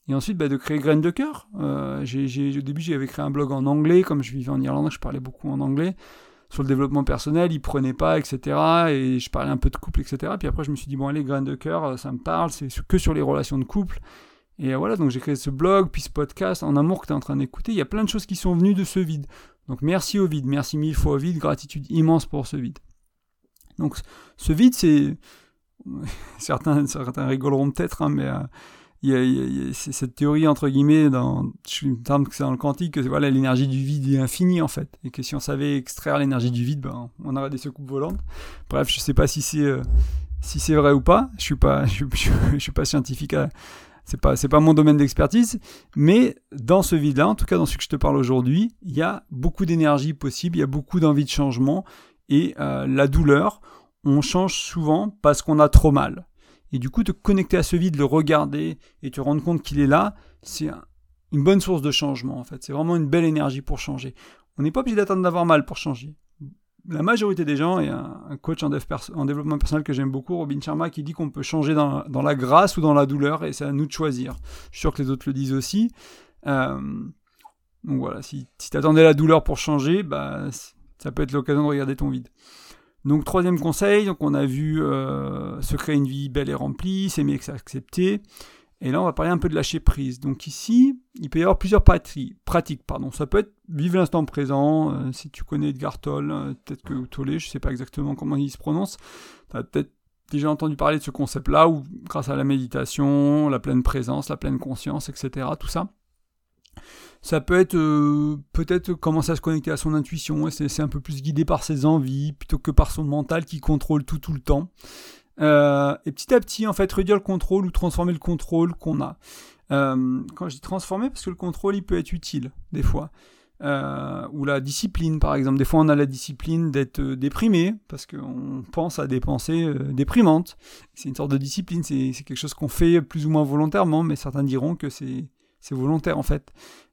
[SPEAKER 1] Et ensuite, bah, de créer Graines de cœur. Euh, au début, j'avais créé un blog en anglais, comme je vivais en Irlande, je parlais beaucoup en anglais sur le développement personnel, il prenait pas, etc. Et je parlais un peu de couple, etc. Puis après, je me suis dit, bon, allez, grain de cœur, ça me parle, c'est que sur les relations de couple. Et voilà, donc j'ai créé ce blog, puis ce podcast en amour que tu es en train d'écouter. Il y a plein de choses qui sont venues de ce vide. Donc merci au vide, merci mille fois au vide, gratitude immense pour ce vide. Donc ce vide, c'est. certains, certains rigoleront peut-être, hein, mais. Euh, il y a, cette théorie entre guillemets dans c'est dans le quantique que voilà l'énergie du vide est infinie en fait. Et que si on savait extraire l'énergie du vide ben on aurait des secoupes volantes. Bref je sais pas si c'est euh, si c'est vrai ou pas. Je suis pas je, suis pas scientifique c'est pas c'est pas mon domaine d'expertise. Mais dans ce vide là en tout cas dans ce que je te parle aujourd'hui il y a beaucoup d'énergie possible il y a beaucoup d'envie de changement. Et euh, la douleur on change souvent parce qu'on a trop mal et du coup, te connecter à ce vide, le regarder et te rendre compte qu'il est là, c'est une bonne source de changement en fait. C'est vraiment une belle énergie pour changer. On n'est pas obligé d'attendre d'avoir mal pour changer. La majorité des gens, et un, coach en, développement personnel que j'aime beaucoup, Robin Sharma, qui dit qu'on peut changer dans, la grâce ou dans la douleur, et c'est à nous de choisir. Je suis sûr que les autres le disent aussi. Euh, donc voilà, si, si tu attendais la douleur pour changer, bah, ça peut être l'occasion de regarder ton vide. Donc troisième conseil, donc on a vu euh, se créer une vie belle et remplie, s'aimer et s'accepter. Et là, on va parler un peu de lâcher prise. Donc ici, il peut y avoir plusieurs pratiques. Pardon. Ça peut être vivre l'instant présent. Euh, si tu connais Edgar Tolle, euh, peut-être que Tolle, je ne sais pas exactement comment il se prononce. Tu as peut-être déjà entendu parler de ce concept-là, où grâce à la méditation, la pleine présence, la pleine conscience, etc., tout ça, ça peut être euh, peut-être commencer à se connecter à son intuition, c'est un peu plus guidé par ses envies plutôt que par son mental qui contrôle tout tout le temps. Euh, et petit à petit, en fait, réduire le contrôle ou transformer le contrôle qu'on a. Euh, quand je dis transformer, parce que le contrôle, il peut être utile, des fois. ou la discipline, par exemple. Des fois, on a la discipline d'être déprimé, parce qu'on pense à des pensées déprimantes. C'est une sorte de discipline, c'est quelque chose qu'on fait plus ou moins volontairement, mais certains diront que c'est volontaire en fait.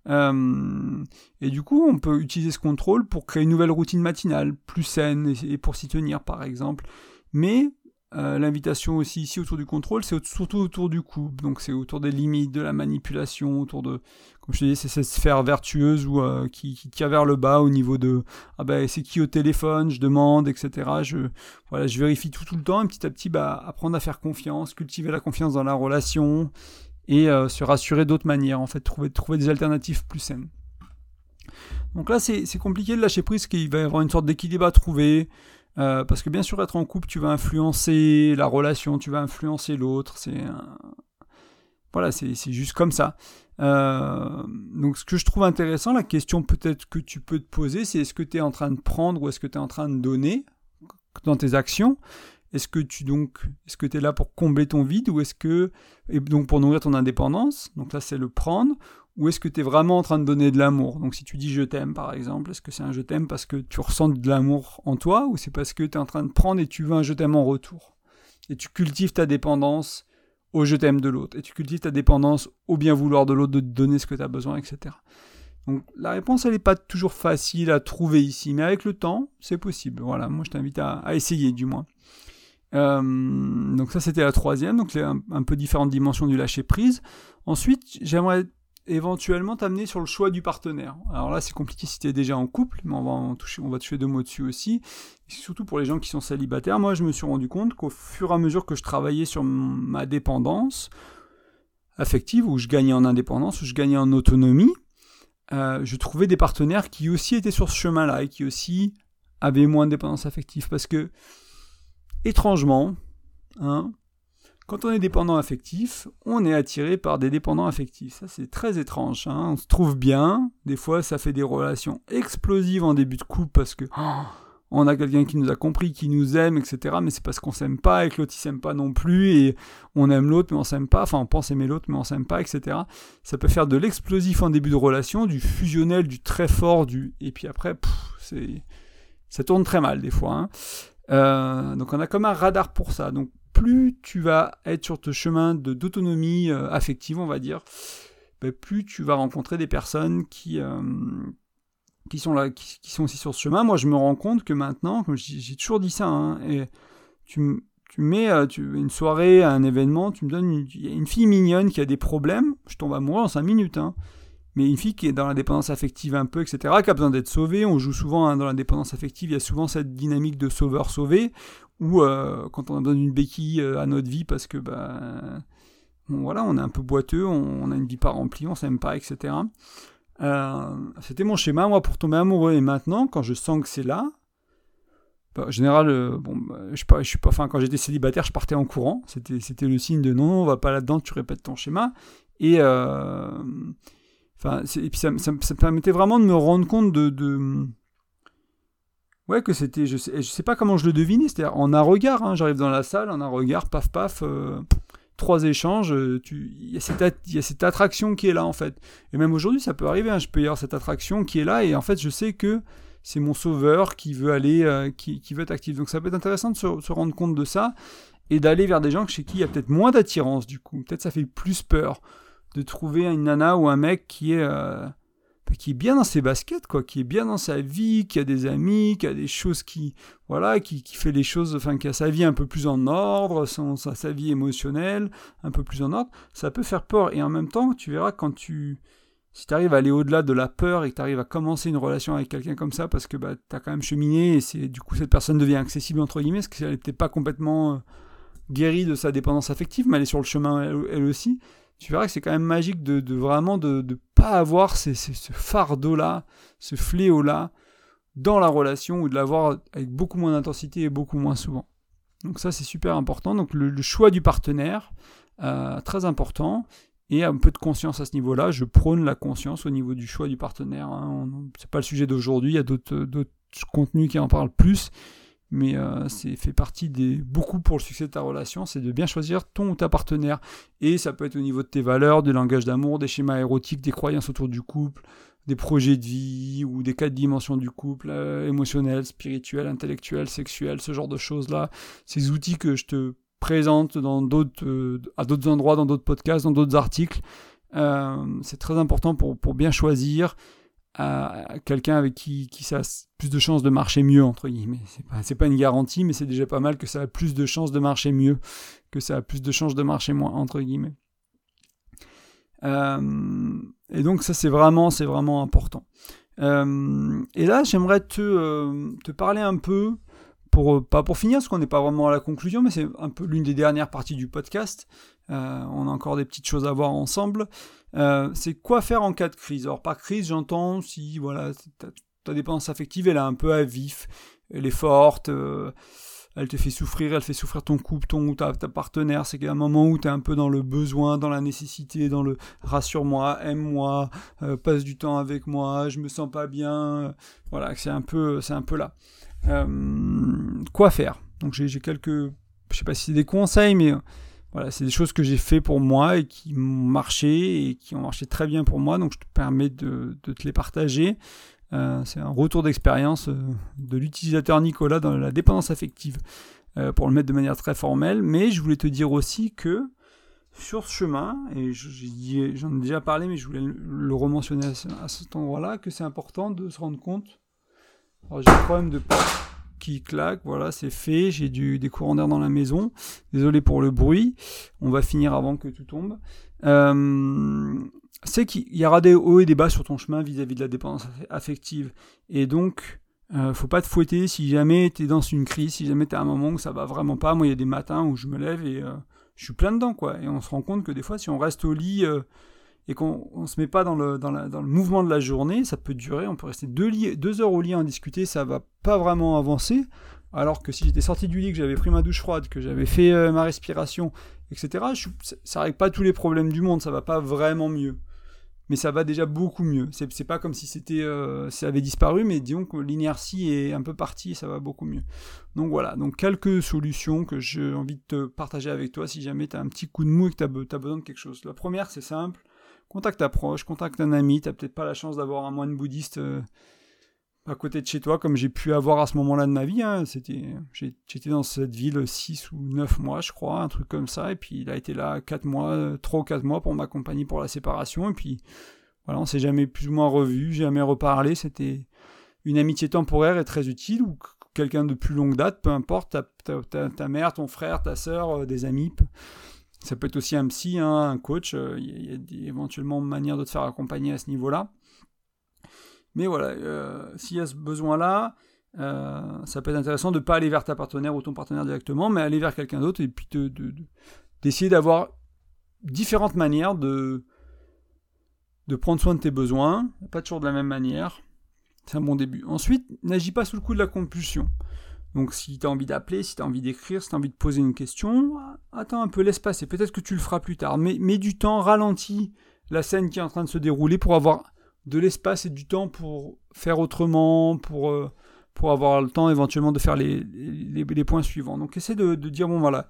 [SPEAKER 1] Euh, et du coup, on peut utiliser ce contrôle pour créer une nouvelle routine matinale, plus saine, et, pour s'y tenir par exemple. Mais euh, l'invitation aussi ici autour du contrôle, c'est surtout autour du couple. Donc c'est autour des limites, de la manipulation, autour de, comme je te disais, c'est cette sphère vertueuse ou euh, qui, qui, tire vers le bas au niveau de ah ben c'est qui au téléphone, je demande, etc. Je voilà, je vérifie tout tout le temps et petit à petit bah apprendre à faire confiance, cultiver la confiance dans la relation et euh, se rassurer d'autres manières, en fait, trouver, trouver des alternatives plus saines. Donc là, c'est compliqué de lâcher prise, qu'il va y avoir une sorte d'équilibre à trouver, euh, parce que bien sûr, être en couple, tu vas influencer la relation, tu vas influencer l'autre, c'est... Voilà, c'est juste comme ça. Euh, donc ce que je trouve intéressant, la question peut-être que tu peux te poser, c'est est-ce que tu es en train de prendre ou est-ce que tu es en train de donner dans tes actions? Est-ce que tu es là pour combler ton vide ou est-ce que, et donc pour nourrir ton indépendance, donc là c'est le prendre, ou est-ce que tu es vraiment en train de donner de l'amour? Donc si tu dis je t'aime par exemple, est-ce que c'est un je t'aime parce que tu ressens de l'amour en toi ou c'est parce que tu es en train de prendre et tu veux un je t'aime en retour? Et tu cultives ta dépendance au je t'aime de l'autre et tu cultives ta dépendance au bien vouloir de l'autre de te donner ce que tu as besoin, etc. Donc la réponse, elle n'est pas toujours facile à trouver ici, mais avec le temps, c'est possible. Voilà, moi je t'invite à essayer du moins. Euh, donc ça c'était la troisième, donc un, un, peu différentes dimensions du lâcher prise. Ensuite, j'aimerais éventuellement t'amener sur le choix du partenaire. Alors là c'est compliqué si tu es déjà en couple, mais on va, en toucher, on va toucher deux mots dessus aussi. surtout pour les gens qui sont célibataires, moi je me suis rendu compte qu'au fur et à mesure que je travaillais sur ma dépendance affective, où je gagnais en indépendance, où je gagnais en autonomie, euh, je trouvais des partenaires qui aussi étaient sur ce chemin-là et qui aussi avaient moins de dépendance affective. Parce que étrangement, hein, quand on est dépendant affectif, on est attiré par des dépendants affectifs. Ça, c'est très étrange. Hein. On se trouve bien. Des fois, ça fait des relations explosives en début de couple parce que oh, on a quelqu'un qui nous a compris, qui nous aime, etc. Mais c'est parce qu'on s'aime pas et que l'autre il s'aime pas non plus et on aime l'autre mais on s'aime pas. Enfin, on pense aimer l'autre mais on s'aime pas, etc. Ça peut faire de l'explosif en début de relation, du fusionnel, du très fort, du et puis après, c'est ça tourne très mal des fois. Hein. Euh, donc on a comme un radar pour ça. Donc plus tu vas être sur ce chemin d'autonomie euh, affective, on va dire, ben, plus tu vas rencontrer des personnes qui, euh, qui, sont là, qui, sont aussi sur ce chemin. Moi, je me rends compte que maintenant, comme j'ai toujours dit ça, hein, et tu, tu mets une soirée, un événement, tu me donnes une, une, fille mignonne qui a des problèmes, je tombe amoureux en 5 minutes. Hein mais une fille qui est dans la dépendance affective un peu, etc., qui a besoin d'être sauvée. On joue souvent hein, dans la dépendance affective, il y a souvent cette dynamique de sauveur-sauvé, ou euh, quand on a besoin d'une béquille euh, à notre vie parce que bah, voilà, on est un peu boiteux, on, a une vie pas remplie, on s'aime pas, etc. Euh, c'était mon schéma, moi, pour tomber amoureux. Et maintenant, quand je sens que c'est là, bah, en général, bon, bah, je, pas, je suis pas, enfin, quand j'étais célibataire, je partais en courant. C'était, le signe de non, on va pas là-dedans, tu répètes ton schéma. Et, et puis ça, me permettait vraiment de me rendre compte de, ouais, que c'était, je sais, sais pas comment je le devinais, c'est-à-dire en un regard. Hein, j'arrive dans la salle, en un regard, paf, paf. Euh, trois échanges, il y, a cette, y a cette attraction qui est là en fait. Et même aujourd'hui, ça peut arriver, hein, je peux y avoir cette attraction qui est là, et en fait, je sais que c'est mon sauveur qui veut aller, euh, qui, veut être actif. Donc ça peut être intéressant de se, rendre compte de ça et d'aller vers des gens chez qui il y a peut-être moins d'attirance du coup. Peut-être ça fait plus peur de trouver une nana ou un mec qui est euh, qui est bien dans ses baskets, quoi, qui est bien dans sa vie, qui a des amis, qui a des choses qui, voilà, qui, qui fait les choses, enfin, qui a sa vie un peu plus en ordre, son, sa, sa vie émotionnelle un peu plus en ordre, ça peut faire peur. Et en même temps, tu verras quand tu, si tu arrives à aller au-delà de la peur et que tu arrives à commencer une relation avec quelqu'un comme ça parce que bah, tu as quand même cheminé et c'est du coup cette personne devient accessible entre guillemets parce qu'elle n'était pas complètement euh, guérie de sa dépendance affective mais elle est sur le chemin elle, aussi tu verras que c'est quand même magique de, vraiment de ne pas avoir ce fardeau là ce fléau là dans la relation ou de l'avoir avec beaucoup moins d'intensité et beaucoup moins souvent donc ça c'est super important donc le, choix du partenaire euh, très important et un peu de conscience à ce niveau-là. Je prône la conscience au niveau du choix du partenaire. Hein. C'est pas le sujet d'aujourd'hui, il y a d'autres contenus qui en parlent plus, mais euh, c'est fait partie des beaucoup pour le succès de ta relation, c'est de bien choisir ton ou ta partenaire. Et ça peut être au niveau de tes valeurs, des langages d'amour, des schémas érotiques, des croyances autour du couple, des projets de vie ou des quatre dimensions du couple, euh, émotionnel, spirituel, intellectuel, sexuel, ce genre de choses-là. Ces outils que je te présente dans d'autres, euh, à d'autres endroits, dans d'autres podcasts, dans d'autres articles. Euh, c'est très important pour, pour bien choisir euh, quelqu'un avec qui, qui ça a plus de chances de marcher mieux, entre guillemets. C'est pas, pas une garantie, mais c'est déjà pas mal que ça a plus de chances de marcher mieux, que ça a plus de chances de marcher moins, entre guillemets. et donc ça c'est vraiment, c'est vraiment important. et là j'aimerais te, te parler un peu pour, euh, pas pour finir, parce qu'on n'est pas vraiment à la conclusion, mais c'est un peu l'une des dernières parties du podcast. Euh, on a encore des petites choses à voir ensemble. Euh, c'est quoi faire en cas de crise? Alors par crise, j'entends si voilà ta, dépendance affective, elle est un peu à vif, elle est forte, elle te fait souffrir, elle fait souffrir ton couple, ton ou ta, ta partenaire. C'est un moment où tu es un peu dans le besoin, dans la nécessité, dans le rassure-moi, aime-moi, passe du temps avec moi, je me sens pas bien. voilà, c'est un peu, un peu là. Euh, quoi faire? Donc j'ai quelques, je sais pas si c'est des conseils, mais euh, voilà, c'est des choses que j'ai fait pour moi et qui m'ont marché et qui ont marché très bien pour moi. Donc je te permets de, te les partager. Euh, c'est un retour d'expérience de l'utilisateur Nicolas dans la dépendance affective, pour le mettre de manière très formelle. Mais je voulais te dire aussi que sur ce chemin, et j'en ai, déjà parlé, mais je voulais le rementionner à, cet endroit-là, que c'est important de se rendre compte j'ai un problème de qui claque, voilà, c'est fait, j'ai du, des courants d'air dans la maison, désolé pour le bruit, on va finir avant que tout tombe. Euh, c'est qu'il y aura des hauts et des bas sur ton chemin vis-à-vis de la dépendance affective, et donc, euh, faut pas te fouetter si jamais tu es dans une crise, si jamais tu à un moment où ça va vraiment pas, moi il y a des matins où je me lève et euh, je suis plein dedans, quoi, et on se rend compte que des fois, si on reste au lit et qu'on ne se met pas dans le, mouvement de la journée, ça peut durer, on peut rester deux, heures au lit en discuter, ça va pas vraiment avancer. Alors que si j'étais sorti du lit, que j'avais pris ma douche froide, que j'avais fait euh, ma respiration, etc., je, ça règle pas tous les problèmes du monde, ça va pas vraiment mieux. Mais ça va déjà beaucoup mieux. C'est pas comme si c'était, euh, ça avait disparu, mais disons que l'inertie est un peu partie et ça va beaucoup mieux. Donc voilà, donc quelques solutions que j'ai envie de te partager avec toi si jamais tu as un petit coup de mou et que tu as, besoin de quelque chose. La première, c'est simple, contacte ta proche, contacte un ami, t'as peut-être pas la chance d'avoir un moine bouddhiste euh, à côté de chez toi, comme j'ai pu avoir à ce moment-là de ma vie. Hein. J'étais dans cette ville 6 ou 9 mois, je crois, un truc comme ça, et puis il a été là 4 mois, 3 ou 4 mois pour m'accompagner pour la séparation, et puis voilà, on s'est jamais plus ou moins revu, jamais reparlé, c'était une amitié temporaire et très utile, ou quelqu'un de plus longue date, peu importe, ta, mère, ton frère, ta soeur, euh, des amis, ça peut être aussi un psy, hein, un coach. Euh, il y a, éventuellement manière de te faire accompagner à ce niveau-là. Mais voilà, euh, s'il y a ce besoin-là, euh, ça peut être intéressant de ne pas aller vers ta partenaire ou ton partenaire directement, mais aller vers quelqu'un d'autre et puis d'essayer d'avoir différentes manières de, de prendre soin de tes besoins, pas toujours de la même manière. C'est un bon début. Ensuite, n'agis pas sous le coup de la compulsion. Donc si tu as envie d'appeler, si tu as envie d'écrire, si tu as envie de poser une question, attends un peu, laisse passer. Peut-être que tu le feras plus tard. Mais mets du temps, ralentis la scène qui est en train de se dérouler pour avoir de l'espace et du temps pour faire autrement, pour, euh, avoir le temps éventuellement de faire les, points suivants. Donc essaie de, de, dire, bon voilà,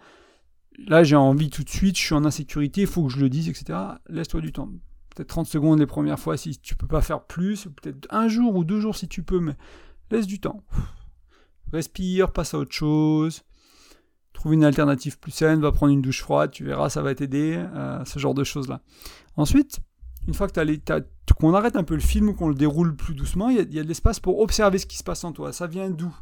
[SPEAKER 1] là j'ai envie tout de suite, je suis en insécurité, il faut que je le dise, etc. Laisse-toi du temps. Peut-être 30 secondes les premières fois si tu peux pas faire plus, peut-être un jour ou deux jours si tu peux, mais laisse du temps respire, passe à autre chose, trouve une alternative plus saine, va prendre une douche froide, tu verras, ça va t'aider, euh, ce genre de choses-là. Ensuite, une fois que qu'on arrête un peu le film, qu'on le déroule plus doucement, il y, a, de l'espace pour observer ce qui se passe en toi. Ça vient d'où?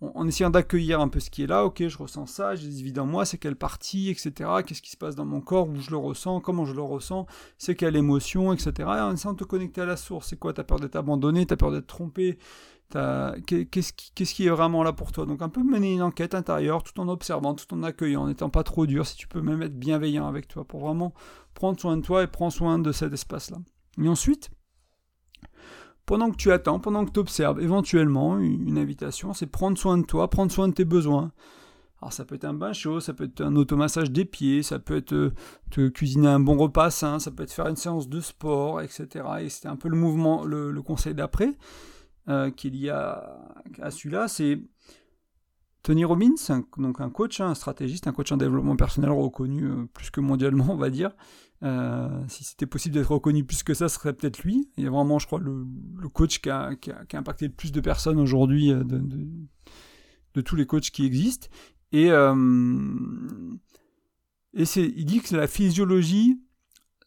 [SPEAKER 1] En, essayant d'accueillir un peu ce qui est là, ok, je ressens ça, j'ai des en moi, c'est quelle partie, etc. Qu'est-ce qui se passe dans mon corps, où je le ressens, comment je le ressens, c'est quelle émotion, etc. Et en essayant de te connecter à la source, c'est quoi, t'as peur d'être abandonné, t'as peur d'être trompé, Qu'est-ce qui, est vraiment là pour toi? Donc un peu mener une enquête intérieure tout en observant, tout en accueillant, en n'étant pas trop dur, si tu peux même être bienveillant avec toi, pour vraiment prendre soin de toi et prendre soin de cet espace-là. Et ensuite, pendant que tu attends, pendant que tu observes, éventuellement, une invitation, c'est prendre soin de toi, prendre soin de tes besoins. Alors ça peut être un bain chaud, ça peut être un automassage des pieds, ça peut être euh, te cuisiner un bon repas sain, ça peut être faire une séance de sport, etc. Et c'était un peu le mouvement, le conseil d'après. Euh, qu'il y a à celui-là, c'est Tony Robbins, donc un coach, hein, un stratégiste, un coach en développement personnel reconnu euh, plus que mondialement, on va dire. Euh, si c'était possible d'être reconnu plus que ça, ce serait peut-être lui. Il est vraiment, je crois, le, coach qui a, impacté le plus de personnes aujourd'hui de, tous les coachs qui existent. Et, et il dit que la physiologie,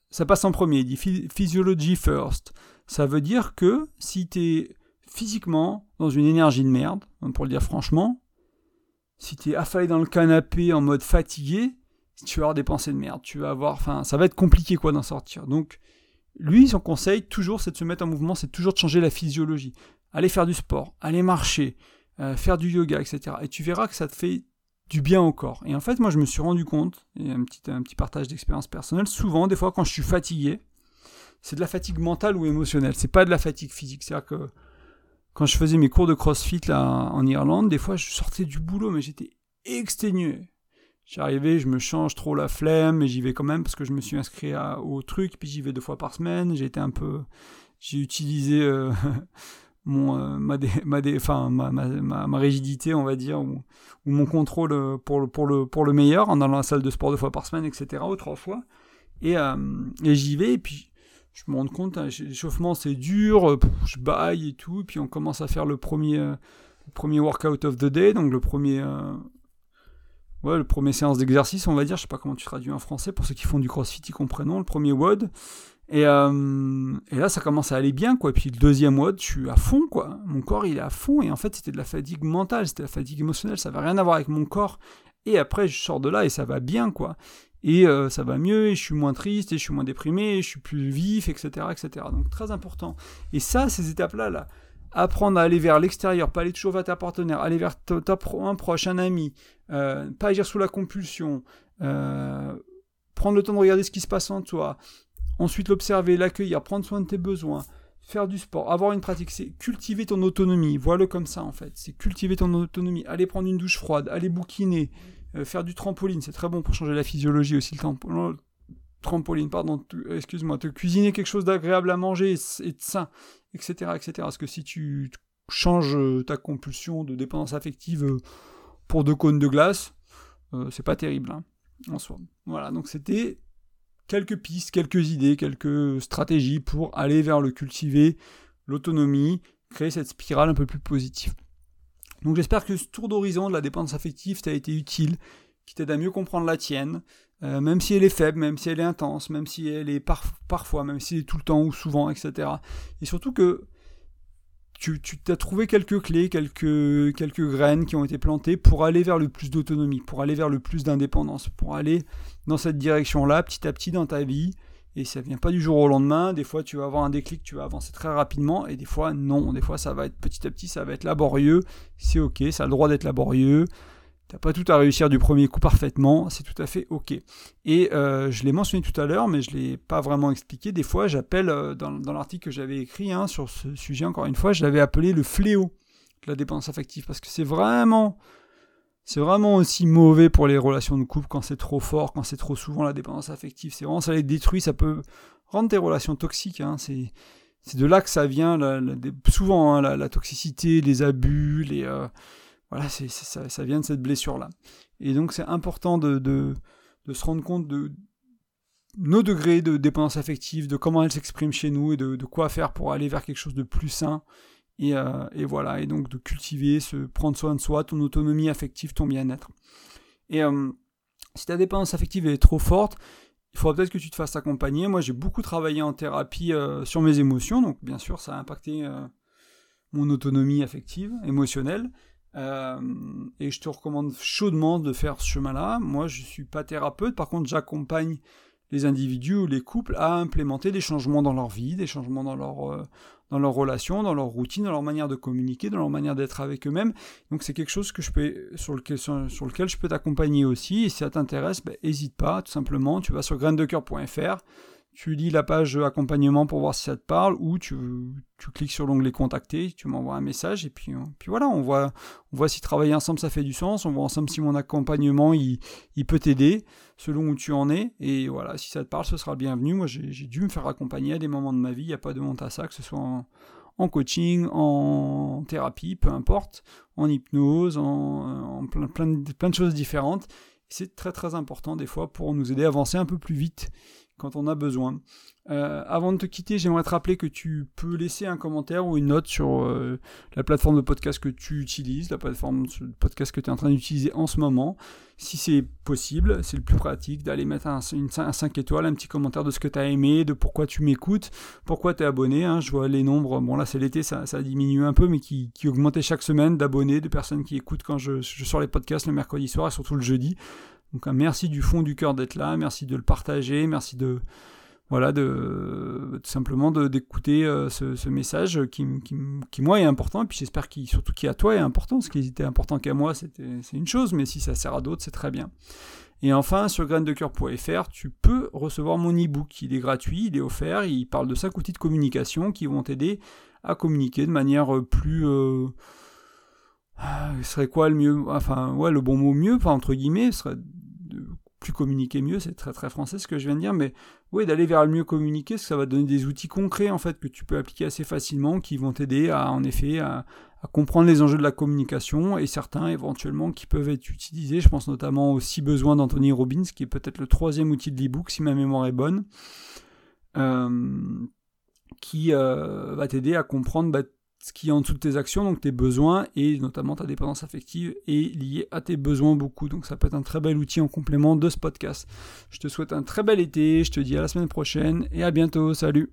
[SPEAKER 1] ça passe en premier. Il dit physiology first. Ça veut dire que si tu es physiquement dans une énergie de merde, hein, pour le dire franchement, si tu es affalé dans le canapé en mode fatigué, tu vas avoir des pensées de merde, tu vas avoir, enfin, ça va être compliqué quoi d'en sortir. Donc, lui, son conseil, toujours, c'est de se mettre en mouvement, c'est toujours de changer la physiologie. Aller faire du sport, aller marcher, euh, faire du yoga, etc. Et tu verras que ça te fait du bien au corps. Et en fait, moi, je me suis rendu compte, et un petit, un petit partage d'expérience personnelle, souvent, des fois, quand je suis fatigué, c'est de la fatigue mentale ou émotionnelle. C'est pas de la fatigue physique. C'est-à-dire que quand je faisais mes cours de CrossFit là en Irlande, des fois je sortais du boulot, mais j'étais exténué. J'arrivais, je me change trop la flemme, mais j'y vais quand même parce que je me suis inscrit au truc, puis j'y vais deux fois par semaine. J'ai un peu, j'ai utilisé euh, euh, ma, rigidité, on va dire, ou, mon contrôle euh, pour le pour le pour le meilleur en allant à la salle de sport deux fois par semaine, etc. ou trois fois. Et, et j'y vais, et puis je me rends compte, hein, l'échauffement c'est dur, euh, je baille et tout, puis on commence à faire le premier, euh, premier workout of the day, donc le premier, euh, ouais, le premier séance d'exercice, on va dire, je sais pas comment tu traduis en français, pour ceux qui font du crossfit, ils comprennent, le premier WOD, et, et, là ça commence à aller bien, quoi, puis le deuxième WOD, je suis à fond, quoi, mon corps il est à fond, et en fait c'était de la fatigue mentale, c'était de la fatigue émotionnelle, ça n'avait rien à voir avec mon corps, et après je sors de là et ça va bien, quoi et euh, ça va mieux, et je suis moins triste, et je suis moins déprimé, et je suis plus vif, etc., etc. Donc très important. Et ça, ces étapes-là, là, apprendre à aller vers l'extérieur, pas aller toujours vers ta partenaire, aller vers ta, un proche, un ami, euh, pas agir sous la compulsion, euh, prendre le temps de regarder ce qui se passe en toi, ensuite l'observer, l'accueillir, prendre soin de tes besoins, faire du sport, avoir une pratique, c'est cultiver ton autonomie, voilà comme ça en fait, c'est cultiver ton autonomie, aller prendre une douche froide, aller bouquiner, euh, faire du trampoline, c'est très bon pour changer la physiologie aussi. Le trampoline, pardon, excuse-moi, te cuisiner quelque chose d'agréable à manger et de sain, etc., etc. Parce que si tu changes euh, ta compulsion de dépendance affective euh, pour deux cônes de glace, c'est pas terrible hein, en soi. Voilà, donc c'était quelques pistes, quelques idées, quelques stratégies pour aller vers le cultiver, l'autonomie, créer cette spirale un peu plus positive. Donc j'espère que ce tour d'horizon de la dépendance affective t'a été utile, qui t'aide à mieux comprendre la tienne, euh, même si elle est faible, même si elle est intense, même si elle est parfois, même si elle est tout le temps ou souvent, etc. Et surtout que tu, t'as trouvé quelques clés, quelques, quelques graines qui ont été plantées pour aller vers le plus d'autonomie, pour aller vers le plus d'indépendance, pour aller dans cette direction-là, petit à petit dans ta vie, et ça vient pas du jour au lendemain. Des fois, tu vas avoir un déclic, tu vas avancer très rapidement, et des fois, non. Des fois, ça va être petit à petit, ça va être laborieux. C'est ok, ça a le droit d'être laborieux. T'as pas tout à réussir du premier coup parfaitement, c'est tout à fait ok. Et euh, je l'ai mentionné tout à l'heure, mais je l'ai pas vraiment expliqué. Des fois, j'appelle, euh, dans, l'article que j'avais écrit hein, sur ce sujet, encore une fois, je l'avais appelé le fléau. la dépendance affective, parce que c'est vraiment, c'est vraiment aussi mauvais pour les relations de couple quand c'est trop fort, quand c'est trop souvent la dépendance affective. C'est vraiment ça les détruit, ça peut rendre tes relations toxiques. Hein. C'est, de là que ça vient, souvent hein, la, toxicité, les abus, les euh, voilà, ça, vient de cette blessure là. Et donc c'est important de se rendre compte de nos degrés de dépendance affective, de comment elle s'exprime chez nous et de, quoi faire pour aller vers quelque chose de plus sain. Euh, et, voilà, et donc de cultiver, se prendre soin de soi, ton autonomie affective, ton bien-être. Et euh, si ta dépendance affective est trop forte, il faudra peut-être que tu te fasses accompagner. Moi, j'ai beaucoup travaillé en thérapie euh, sur mes émotions, donc bien sûr, ça a impacté mon autonomie affective, émotionnelle. et je te recommande chaudement de faire ce chemin-là. Moi, je ne suis pas thérapeute, par contre, j'accompagne les individus ou les couples à implémenter des changements dans leur vie, des changements dans leur, dans leurs relations, dans leur routine, dans leur manière de communiquer, dans leur manière d'être avec eux-mêmes. Donc c'est quelque chose que je peux, sur, lequel, sur, lequel je peux t'accompagner aussi. Et si ça t'intéresse, n'hésite ben, pas, tout simplement. Tu vas sur graindecoeur.fr tu lis la page accompagnement pour voir si ça te parle, ou tu, tu cliques sur l'onglet contacter, tu m'envoies un message, et puis, euh, puis voilà, on voit, on voit si travailler ensemble ça fait du sens, on voit ensemble si mon accompagnement il, il peut t'aider selon où tu en es, et voilà, si ça te parle, ce sera bienvenu. Moi j'ai dû me faire accompagner à des moments de ma vie, il n'y a pas de honte à ça, que ce soit en, coaching, en thérapie, peu importe, en hypnose, en, en plein, plein, plein de choses différentes. C'est très très important des fois pour nous aider à avancer un peu plus vite quand on a besoin. Euh, avant de te quitter, j'aimerais te rappeler que tu peux laisser un commentaire ou une note sur euh, la plateforme de podcast que tu utilises, la plateforme de podcast que tu es en train d'utiliser en ce moment. Si c'est possible, c'est le plus pratique d'aller mettre un, 5 étoiles, un petit commentaire de ce que tu as aimé, de pourquoi tu m'écoutes, pourquoi tu es abonné. Hein. Je vois les nombres, bon là c'est l'été, ça, ça diminue un peu, mais qui, qui augmentaient chaque semaine d'abonnés, de personnes qui écoutent quand je, je sors les podcasts le mercredi soir et surtout le jeudi. Donc merci du fond du cœur d'être là, merci de le partager, merci de voilà de tout simplement d'écouter euh, ce, message qui, qui, moi est important et puis j'espère qu'il surtout qui à toi est important ce qui était important qu'à moi c'est une chose mais si ça sert à d'autres c'est très bien. Et enfin sur graindecoeur.fr tu peux recevoir mon e-book. Il est gratuit il est offert il parle de cinq outils de communication qui vont t'aider à communiquer de manière plus euh, ah, serait quoi le mieux enfin ouais le bon mot mieux enfin entre guillemets serait communiquer mieux, c'est très très français ce que je viens de dire, mais oui, d'aller vers le mieux communiquer, ça va donner des outils concrets en fait que tu peux appliquer assez facilement, qui vont t'aider à en effet à, comprendre les enjeux de la communication et certains éventuellement qui peuvent être utilisés. Je pense notamment aux six besoins d'Anthony Robbins, qui est peut-être le troisième outil de l'ebook si ma mémoire est bonne, euh, qui euh, va t'aider à comprendre bah, ce qui est en dessous de tes actions, donc tes besoins, et notamment ta dépendance affective est liée à tes besoins beaucoup. Donc ça peut être un très bel outil en complément de ce podcast. Je te souhaite un très bel été, je te dis à la semaine prochaine, et à bientôt, salut